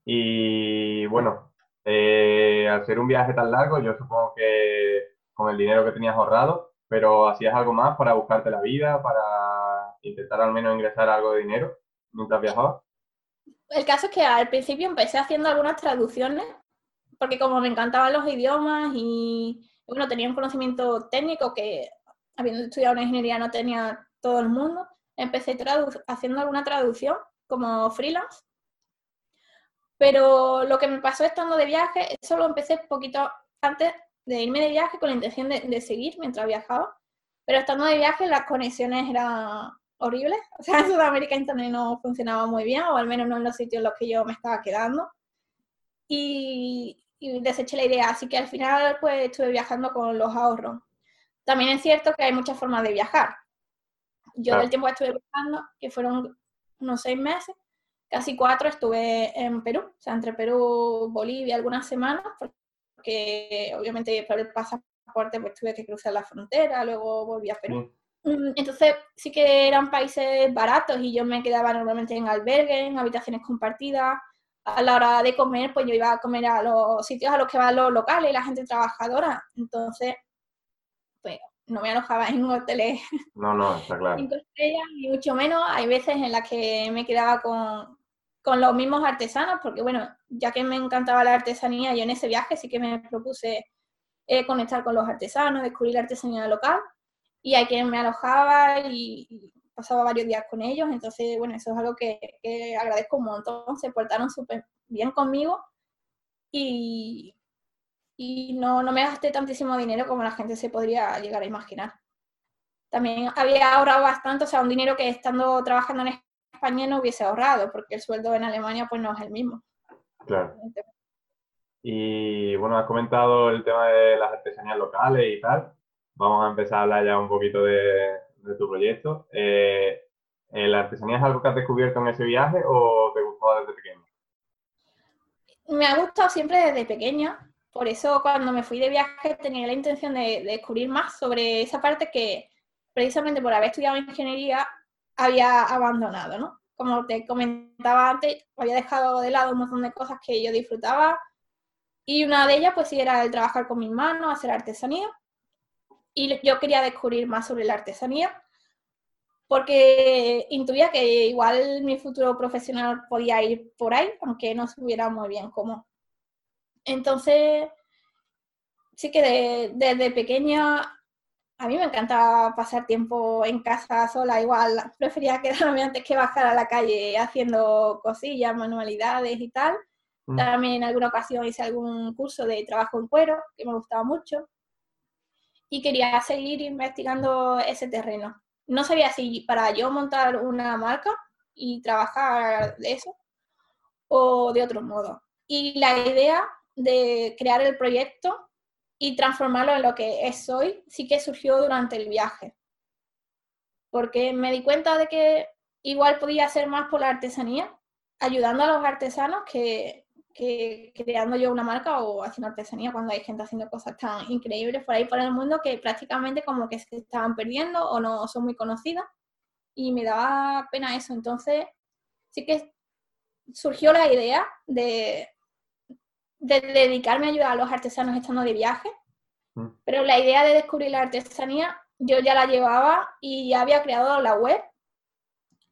Y bueno, eh, al ser un viaje tan largo, yo supongo que con el dinero que tenías ahorrado, pero hacías algo más para buscarte la vida, para intentar al menos ingresar algo de dinero mientras viajabas. El caso es que al principio empecé haciendo algunas traducciones, porque como me encantaban los idiomas y bueno, tenía un conocimiento técnico que habiendo estudiado una ingeniería no tenía todo el mundo, empecé haciendo alguna traducción como freelance. Pero lo que me pasó estando de viaje, eso lo empecé poquito antes de irme de viaje con la intención de, de seguir mientras viajaba. Pero estando de viaje las conexiones eran horribles. O sea, en Sudamérica internet no funcionaba muy bien, o al menos no en los sitios en los que yo me estaba quedando. Y, y deseché la idea, así que al final pues estuve viajando con los ahorros. También es cierto que hay muchas formas de viajar. Yo Claro. del tiempo que estuve viajando, que fueron unos seis meses, casi cuatro estuve en Perú, o sea, entre Perú, Bolivia, algunas semanas, porque obviamente por el pasaporte pues tuve que cruzar la frontera, luego volví a Perú. Mm, Entonces sí que eran países baratos y yo me quedaba normalmente en albergues, en habitaciones compartidas. A la hora de comer, pues yo iba a comer a los sitios a los que van los locales y la gente trabajadora. Entonces, pues no me alojaba en hoteles No, no, está claro. cinco estrellas, ni mucho menos. Hay veces en las que me quedaba con, con los mismos artesanos, porque bueno, ya que me encantaba la artesanía, yo en ese viaje sí que me propuse eh, conectar con los artesanos, descubrir la artesanía local, y hay quien me alojaba y, y pasaba varios días con ellos, entonces bueno, eso es algo que, que agradezco un montón, se portaron súper bien conmigo y, y no, no me gasté tantísimo dinero como la gente se podría llegar a imaginar. También había ahorrado bastante, o sea, un dinero que estando trabajando en España no hubiese ahorrado, porque el sueldo en Alemania pues no es el mismo. Claro. Y bueno, has comentado el tema de las artesanías locales y tal. Vamos a empezar a hablar ya un poquito de, de tu proyecto. Eh, eh, ¿La artesanía es algo que has descubierto en ese viaje o te gustaba desde pequeño? Me ha gustado siempre desde pequeña, por eso cuando me fui de viaje tenía la intención de, de descubrir más sobre esa parte que precisamente por haber estudiado ingeniería había abandonado, ¿no? Como te comentaba antes, había dejado de lado un montón de cosas que yo disfrutaba y una de ellas pues sí era el trabajar con mis manos, hacer artesanía y yo quería descubrir más sobre la artesanía porque intuía que igual mi futuro profesional podía ir por ahí, aunque no supiera muy bien cómo. Entonces, sí que de- desde pequeña a mí me encantaba pasar tiempo en casa sola, igual prefería quedarme antes que bajar a la calle haciendo cosillas, manualidades y tal. Mm. También en alguna ocasión hice algún curso de trabajo en cuero, que me gustaba mucho. Y quería seguir investigando ese terreno. No sabía si para yo montar una marca y trabajar de eso o de otro modo. Y la idea de crear el proyecto y transformarlo en lo que es hoy sí que surgió durante el viaje. porque me di cuenta de que igual podía hacer más por la artesanía, ayudando a los artesanos que, que creando yo una marca o haciendo artesanía cuando hay gente haciendo cosas tan increíbles por ahí por el mundo que prácticamente como que se estaban perdiendo o no son muy conocidas y me daba pena eso. Entonces sí que surgió la idea de, de dedicarme a ayudar a los artesanos estando de viaje, mm. pero la idea de descubrir la artesanía yo ya la llevaba y ya había creado la web,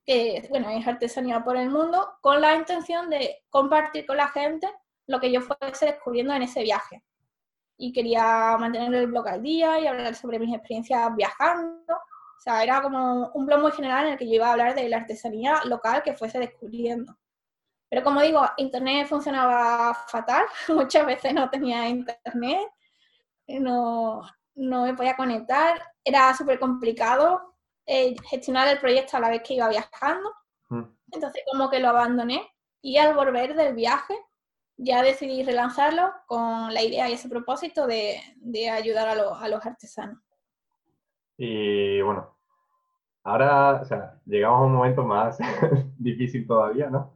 que bueno, es artesanía por el mundo, con la intención de compartir con la gente lo que yo fuese descubriendo en ese viaje. Y quería mantener el blog al día y hablar sobre mis experiencias viajando. O sea, era como un blog muy general en el que yo iba a hablar de la artesanía local que fuese descubriendo. Pero como digo, Internet funcionaba fatal, muchas veces no tenía Internet, no, no me podía conectar, era súper complicado eh, gestionar el proyecto a la vez que iba viajando. Mm. Entonces como que lo abandoné y al volver del viaje ya decidí relanzarlo con la idea y ese propósito de, de ayudar a, a, los artesanos. Y bueno, ahora, o sea, llegamos a un momento más difícil todavía, ¿no?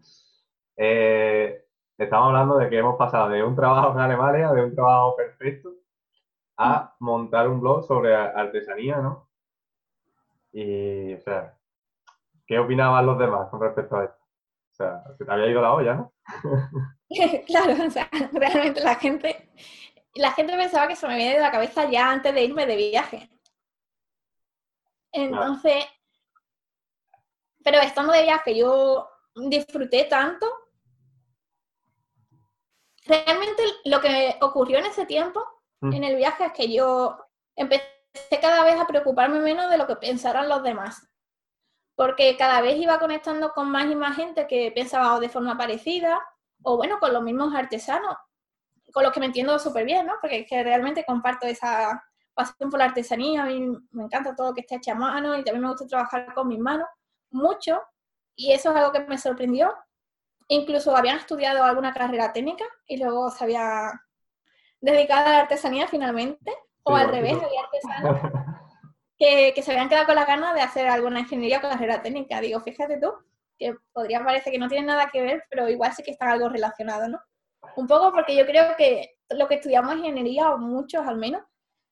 Eh, estamos hablando de que hemos pasado de un trabajo en Alemania, de un trabajo perfecto, a montar un blog sobre artesanía, ¿no? Y, o sea, ¿qué opinaban los demás con respecto a esto? O sea, se te había ido la olla, ¿no? claro, o sea, realmente la gente, la gente pensaba que se me había ido la cabeza ya antes de irme de viaje. Entonces, pero estando de viaje yo disfruté tanto realmente lo que ocurrió en ese tiempo, mm. en el viaje, es que yo empecé cada vez a preocuparme menos de lo que pensaran los demás. Porque cada vez iba conectando con más y más gente que pensaba de forma parecida, o bueno, con los mismos artesanos, con los que me entiendo súper bien, ¿no? Porque es que realmente comparto esa pasión por la artesanía, a mí me encanta todo lo que esté hecho a mano y también me gusta trabajar con mis manos mucho, y eso es algo que me sorprendió incluso habían estudiado alguna carrera técnica y luego se había dedicado a la artesanía finalmente, o al revés, había artesanos que, que, se habían quedado con la gana de hacer alguna ingeniería o carrera técnica. Digo, fíjate tú, que podría parecer que no tiene nada que ver, pero igual sí que está algo relacionado, ¿no? Un poco porque yo creo que lo que estudiamos ingeniería, o muchos al menos,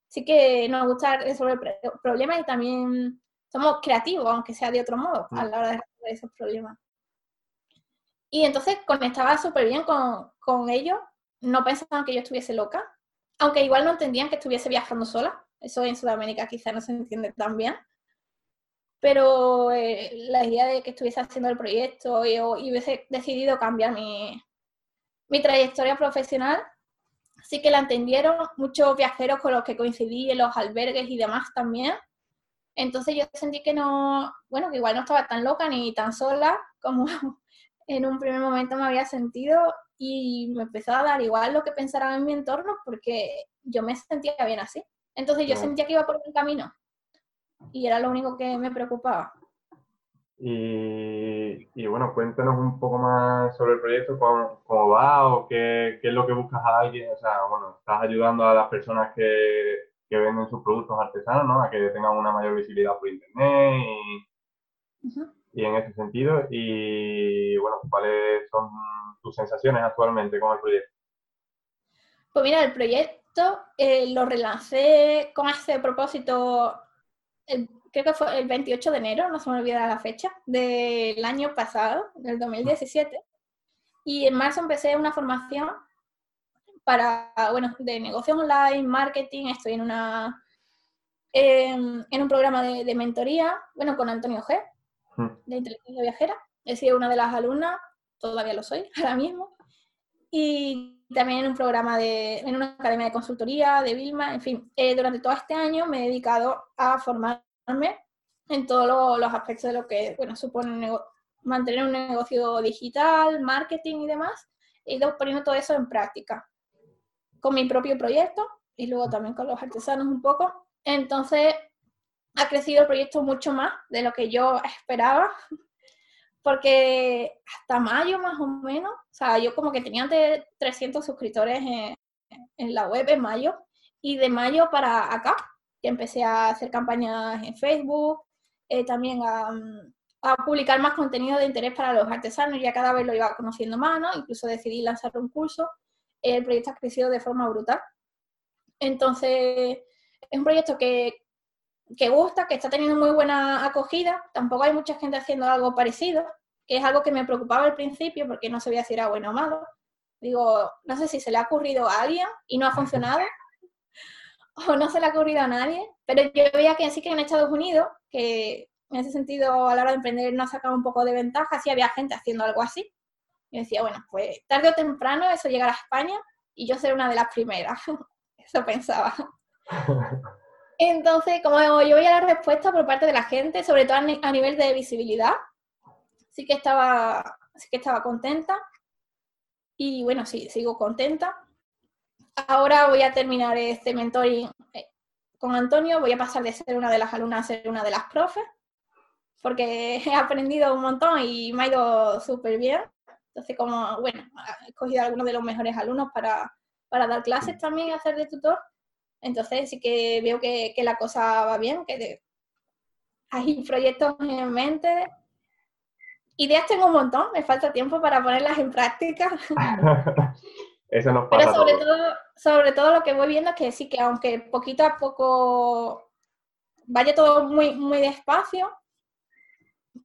sí que nos gusta resolver problemas y también somos creativos, aunque sea de otro modo, a la hora de resolver esos problemas. Y entonces conectaba súper bien con, con ellos, no pensaban que yo estuviese loca, aunque igual no entendían que estuviese viajando sola, eso en Sudamérica quizá no se entiende tan bien, pero eh, la idea de que estuviese haciendo el proyecto y, hubiese decidido cambiar mi, mi trayectoria profesional, sí que la entendieron muchos viajeros con los que coincidí en los albergues y demás también. Entonces yo sentí que no, bueno, que igual no estaba tan loca ni tan sola como en un primer momento me había sentido y me empezó a dar igual lo que pensaran en mi entorno porque yo me sentía bien así. Entonces yo sentía que iba por un camino y era lo único que me preocupaba. Y, bueno, cuéntanos un poco más sobre el proyecto, cómo, va o qué, qué, es lo que buscas a alguien. O sea, bueno, estás ayudando a las personas que, que venden sus productos artesanos, ¿no? A que tengan una mayor visibilidad por internet y, y en ese sentido. Y bueno, ¿cuáles son tus sensaciones actualmente con el proyecto? Pues mira, el proyecto eh, lo relancé con ese propósito, creo que fue el 28 de enero, no se me olvida la fecha, del año pasado, del 2017. Y en marzo empecé una formación para, bueno, de negocio online, marketing, estoy en una en, un programa de, de, mentoría, bueno, con Antonio G, de inteligencia viajera. He sido una de las alumnas, todavía lo soy ahora mismo. Y también en un programa de, en una academia de consultoría de Vilma, en fin, eh, durante todo este año me he dedicado a formarme en todos los aspectos de lo que, bueno, supone mantener un negocio digital, marketing y demás, he ido poniendo todo eso en práctica, con mi propio proyecto y luego también con los artesanos un poco. Entonces, ha crecido el proyecto mucho más de lo que yo esperaba, porque hasta mayo más o menos, o sea, yo como que tenía de 300 suscriptores en, en, la web en mayo, y de mayo para acá, que empecé a hacer campañas en Facebook, eh, también a, a, publicar más contenido de interés para los artesanos, ya cada vez lo iba conociendo más, ¿no? Incluso decidí lanzar un curso. El proyecto ha crecido de forma brutal. Entonces, es un proyecto que, que gusta, que está teniendo muy buena acogida. Tampoco hay mucha gente haciendo algo parecido, que es algo que me preocupaba al principio porque no sabía si era bueno o malo. Digo, no sé si se le ha ocurrido a alguien y no ha funcionado, o no se le ha ocurrido a nadie, pero yo veía que sí que en Estados Unidos, que en ese sentido a la hora de emprender no ha sacado un poco de ventaja, sí había gente haciendo algo así. Y decía, bueno, pues tarde o temprano eso llegará a España y yo seré una de las primeras. eso pensaba. Entonces, como yo veía la respuesta por parte de la gente, sobre todo a nivel de visibilidad, sí que estaba, sí que estaba contenta. Y bueno, sí, sigo contenta. Ahora voy a terminar este mentoring eh, con Antonio, voy a pasar de ser una de las alumnas a ser una de las profes, porque he aprendido un montón y me ha ido súper bien. Entonces, como, bueno, he escogido a algunos de los mejores alumnos para, para dar clases también hacer de tutor. Entonces sí que veo que, la cosa va bien, que hay proyectos en mente. Ideas tengo un montón, me falta tiempo para ponerlas en práctica. Eso nos pasa Pero sobre todo, sobre todo lo que voy viendo es que sí que aunque poquito a poco vaya todo muy, muy despacio,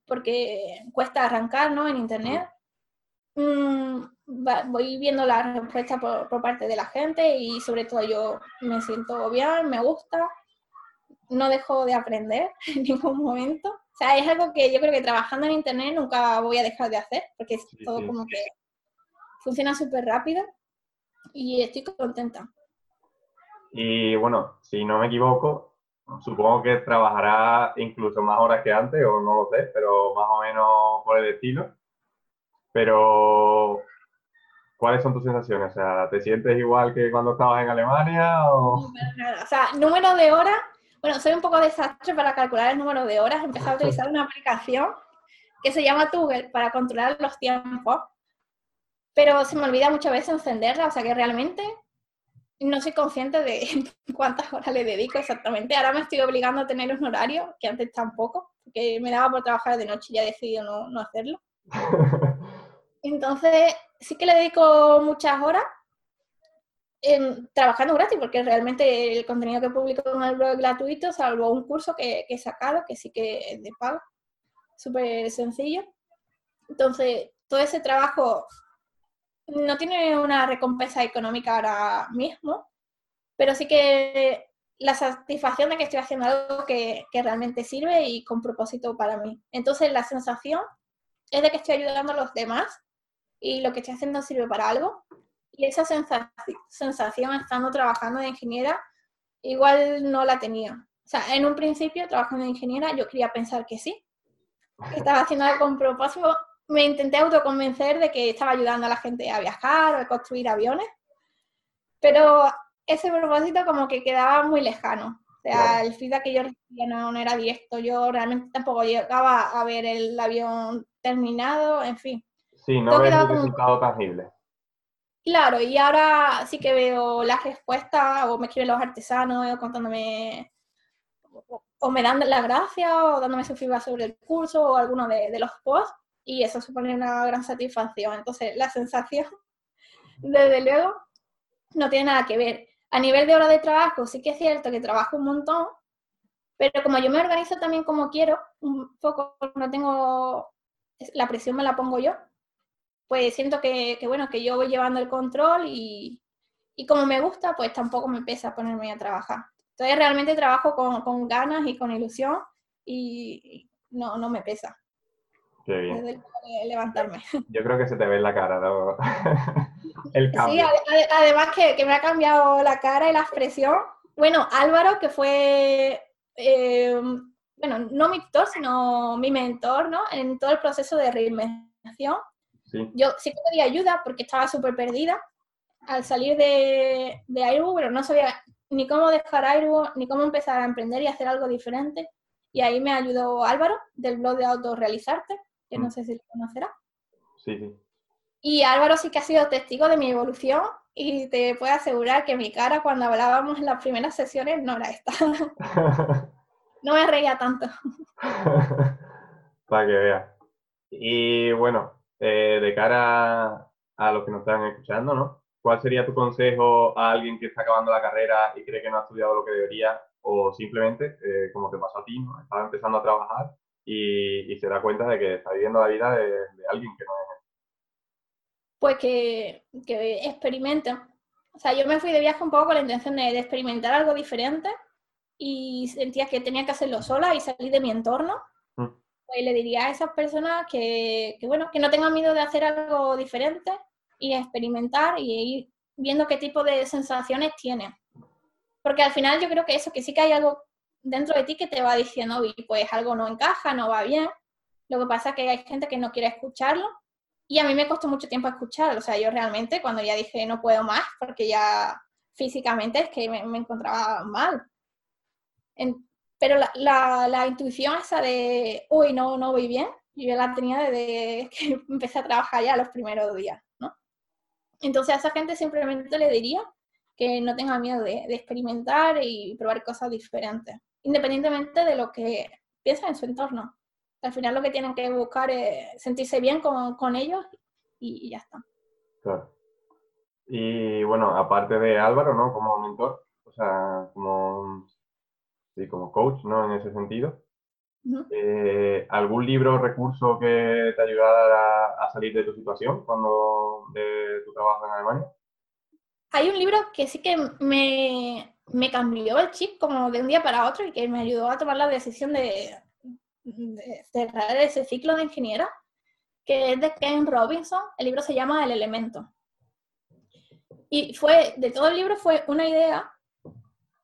porque cuesta arrancar, ¿no? En internet. Mm, voy viendo la respuesta por, parte de la gente y sobre todo yo me siento bien, me gusta, no dejo de aprender en ningún momento. O sea, es algo que yo creo que trabajando en Internet nunca voy a dejar de hacer, porque es todo como que funciona súper rápido y estoy contenta. Y bueno, si no me equivoco, supongo que trabajará incluso más horas que antes, o no lo sé, pero más o menos por el estilo. Pero ¿Cuáles son tus sensaciones? O sea, ¿te sientes igual que cuando estabas en Alemania? O, o sea, número de horas. Bueno, soy un poco desastre para calcular el número de horas. He empezado a utilizar una aplicación que se llama Tugel para controlar los tiempos. Pero se me olvida muchas veces encenderla, o sea que realmente no soy consciente de cuántas horas le dedico exactamente. Ahora me estoy obligando a tener un horario, que antes tampoco, porque me daba por trabajar de noche y ya he decidido no, no hacerlo. Entonces, sí que le dedico muchas horas en, trabajando gratis, porque realmente el contenido que publico en el blog es gratuito, salvo un curso que, he sacado, que sí que es de pago, súper sencillo. Entonces, todo ese trabajo no tiene una recompensa económica ahora mismo, pero sí que la satisfacción de que estoy haciendo algo que, que, realmente sirve y con propósito para mí. Entonces la sensación es de que estoy ayudando a los demás y lo que estoy haciendo sirve para algo. Y esa sensación, estando trabajando de ingeniera, igual no la tenía. O sea, en un principio, trabajando de ingeniera, yo quería pensar que sí, que estaba haciendo algo con propósito. Me intenté autoconvencer de que estaba ayudando a la gente a viajar o a construir aviones, pero ese propósito como que quedaba muy lejano. O sea, el feedback que yo recibía no, no, era directo. Yo realmente tampoco llegaba a ver el avión terminado, en fin. Sí, no ves el resultado tangible. Claro, y ahora sí que veo las respuestas, o me escriben los artesanos contándome, o, me dan las gracias, o dándome su feedback sobre el curso, o alguno de, los posts, y eso supone una gran satisfacción. Entonces, la sensación, desde luego, no tiene nada que ver. A nivel de hora de trabajo, sí que es cierto que trabajo un montón, pero como yo me organizo también como quiero, un poco no tengo, la presión me la pongo yo, pues siento que, bueno, que yo voy llevando el control y, como me gusta, pues tampoco me pesa ponerme a trabajar. Entonces realmente trabajo con, ganas y con ilusión y no, no me pesa. Qué bien. levantarme. Yo creo que se te ve en la cara el cambio. Sí, además que, me ha cambiado la cara y la expresión. Bueno, Álvaro, que fue, eh, bueno, no mi tutor, sino mi mentor, ¿no? En todo el proceso de reinvención yo sí que pedí ayuda porque estaba súper perdida al salir de, de Airbus, pero no sabía ni cómo dejar Airbus, ni cómo empezar a emprender y hacer algo diferente. Y ahí me ayudó Álvaro, del blog de Autorrealizarte, que no mm. sé si lo conocerá. Sí, sí. Y Álvaro sí que ha sido testigo de mi evolución y te puedo asegurar que mi cara cuando hablábamos en las primeras sesiones no era esta. no me reía tanto. Para que veas. Y bueno, eh, de cara a los que nos están escuchando, ¿no? ¿Cuál sería tu consejo a alguien que está acabando la carrera y cree que no ha estudiado lo que debería? O simplemente, eh, como te pasó a ti. Estaba empezando a trabajar y, se da cuenta de que está viviendo la vida de, alguien que no es. Pues que, que experimenten. O sea, yo me fui de viaje un poco con la intención de, experimentar algo diferente y sentía que tenía que hacerlo sola y salir de mi entorno. Pues le diría a esas personas que, bueno, que no tengan miedo de hacer algo diferente y experimentar y ir viendo qué tipo de sensaciones tienen. Porque al final yo creo que eso, que sí que hay algo dentro de ti que te va diciendo, pues algo no encaja, no va bien. Lo que pasa es que hay gente que no quiere escucharlo y a mí me costó mucho tiempo escucharlo. O sea, yo realmente cuando ya dije no puedo más, porque ya físicamente es que me, encontraba mal. Pero la, la, intuición esa de, uy, no, no voy bien, yo la tenía desde que empecé a trabajar ya los primeros días, ¿no? Entonces a esa gente simplemente le diría que no tenga miedo de, de experimentar y probar cosas diferentes independientemente de lo que piensa en su entorno. Al final lo que tienen que buscar es sentirse bien con, ellos y, ya está. Claro. Y bueno, aparte de Álvaro, ¿no? Como mentor, o sea, como, sí, como coach, ¿no? En ese sentido. Eh, ¿Algún libro o recurso que te ayudara a, a, salir de tu situación cuando de tu trabajo en Alemania? Hay un libro que sí que me, me cambió el chip como de un día para otro y que me ayudó a tomar la decisión de, cerrar ese ciclo de ingeniera, que es de Ken Robinson. El libro se llama El elemento. Y fue, de todo el libro fue una idea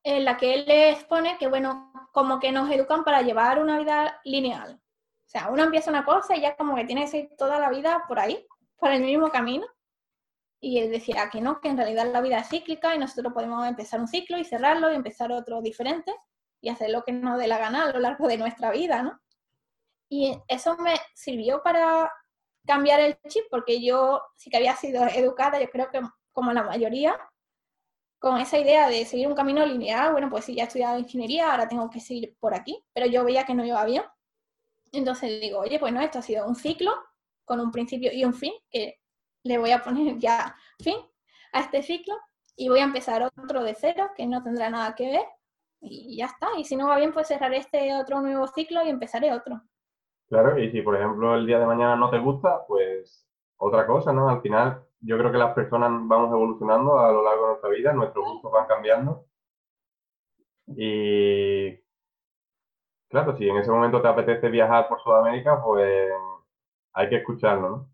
en la que él expone que, bueno, como que nos educan para llevar una vida lineal. O sea, uno empieza una cosa y ya como que tiene que ir toda la vida por ahí, por el mismo camino y él decía que no, que en realidad la vida es cíclica y nosotros podemos empezar un ciclo y cerrarlo y empezar otro diferente y hacer lo que nos dé la gana a lo largo de nuestra vida, ¿no? Y eso me sirvió para cambiar el chip, porque yo sí que había sido educada, yo creo que como la mayoría, con esa idea de seguir un camino lineal, bueno, pues si ya he estudiado ingeniería, ahora tengo que seguir por aquí, pero yo veía que no iba bien. Entonces digo, oye, pues no, esto ha sido un ciclo con un principio y un fin, que le voy a poner ya fin a este ciclo y voy a empezar otro de cero que no tendrá nada que ver y ya está. Y si no va bien, pues cerraré este otro nuevo ciclo y empezaré otro. Claro, y si por ejemplo el día de mañana no te gusta, pues otra cosa, ¿no? Al final yo creo que las personas vamos evolucionando a lo largo de nuestra vida, nuestros gustos van cambiando. Y claro, si en ese momento te apetece viajar por Sudamérica, pues hay que escucharlo, ¿no?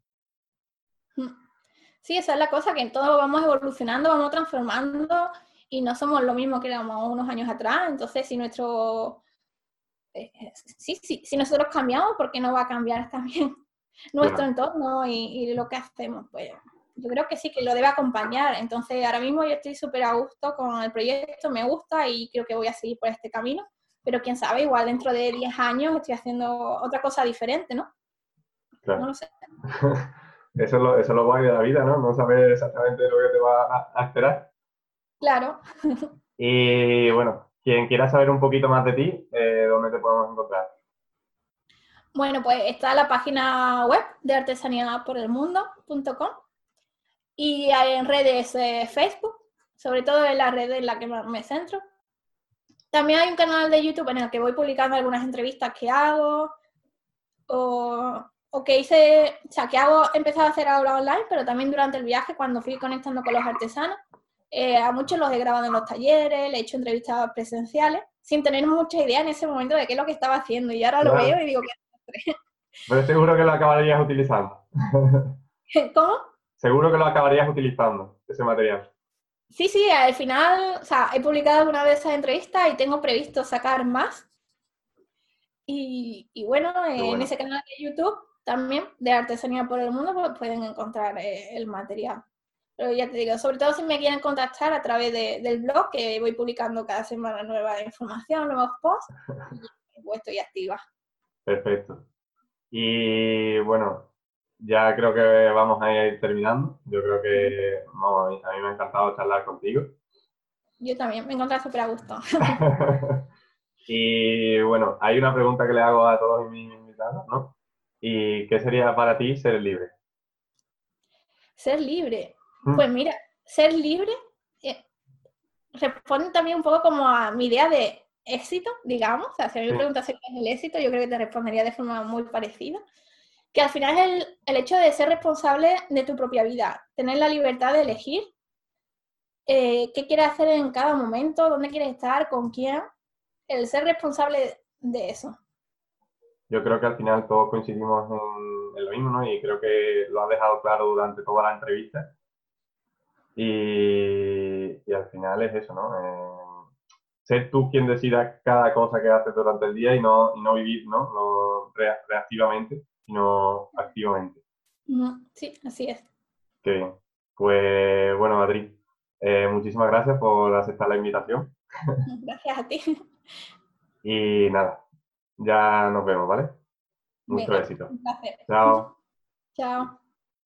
Sí, esa es la cosa, que en todo vamos evolucionando, vamos transformando y no somos lo mismo que éramos unos años atrás. Entonces, si nuestro... Eh, sí, sí, si nosotros cambiamos, ¿por qué no va a cambiar también nuestro entorno y, lo que hacemos? Pues yo creo que sí, que lo debe acompañar. Entonces, ahora mismo yo estoy súper a gusto con el proyecto, me gusta y creo que voy a seguir por este camino. Pero quién sabe, igual dentro de 10 años estoy haciendo otra cosa diferente, ¿no? Claro. No lo sé. Eso es, lo, eso es lo guay de la vida, ¿no? No saber exactamente lo que te va a, esperar. Claro. y bueno, quien quiera saber un poquito más de ti, eh, ¿dónde te podemos encontrar? Bueno, pues está la página web de artesaniaporelmundo.com y en redes eh, Facebook, sobre todo en la red en la que me centro. También hay un canal de YouTube en el que voy publicando algunas entrevistas que hago o o que hice, o sea, que hago, he empezado a hacer ahora online, pero también durante el viaje, cuando fui conectando con los artesanos, eh, a muchos los he grabado en los talleres, le he hecho entrevistas presenciales, sin tener mucha idea en ese momento de qué es lo que estaba haciendo. Y ahora lo veo y digo que... Pero seguro que lo acabarías utilizando. ¿Cómo? Seguro que lo acabarías utilizando, ese material. Sí, sí, al final, o sea, he publicado alguna vez esa entrevista y tengo previsto sacar más. Y, bueno, en ese canal de YouTube también de Artesanía por el Mundo pues, pueden encontrar eh, el material. Pero ya te digo, sobre todo si me quieren contactar a través del blog, que voy publicando cada semana nueva información, nuevos posts, y pues estoy activa. Perfecto. Y bueno, ya creo que vamos a ir terminando. Yo creo que a mí me ha encantado charlar contigo. Yo también, me encontré súper a gusto. Y bueno, hay una pregunta que le hago a todos mis invitados, ¿no? ¿Y qué sería para ti ser libre? Ser libre. Mm. Pues mira, ser libre eh, responde también un poco como a mi idea de éxito, digamos. O sea, si a mí me preguntas qué es el éxito, yo creo que te respondería de forma muy parecida. Que al final es el, el hecho de ser responsable de tu propia vida, tener la libertad de elegir eh, qué quieres hacer en cada momento, dónde quieres estar, con quién, el ser responsable de eso. Yo creo que al final todos coincidimos en, lo mismo, ¿no? Y creo que lo has dejado claro durante toda la entrevista. Y, al final es eso, ¿no? Eh, ser tú quien decida cada cosa que haces durante el día y no, no vivir, ¿no? No reactivamente, sino activamente. Sí, así es. Qué bien. Pues bueno, Madrid, eh, muchísimas gracias por aceptar la invitación. Gracias a ti. Y nada, ya nos vemos, ¿vale? Mucho éxito. Chao. Chao.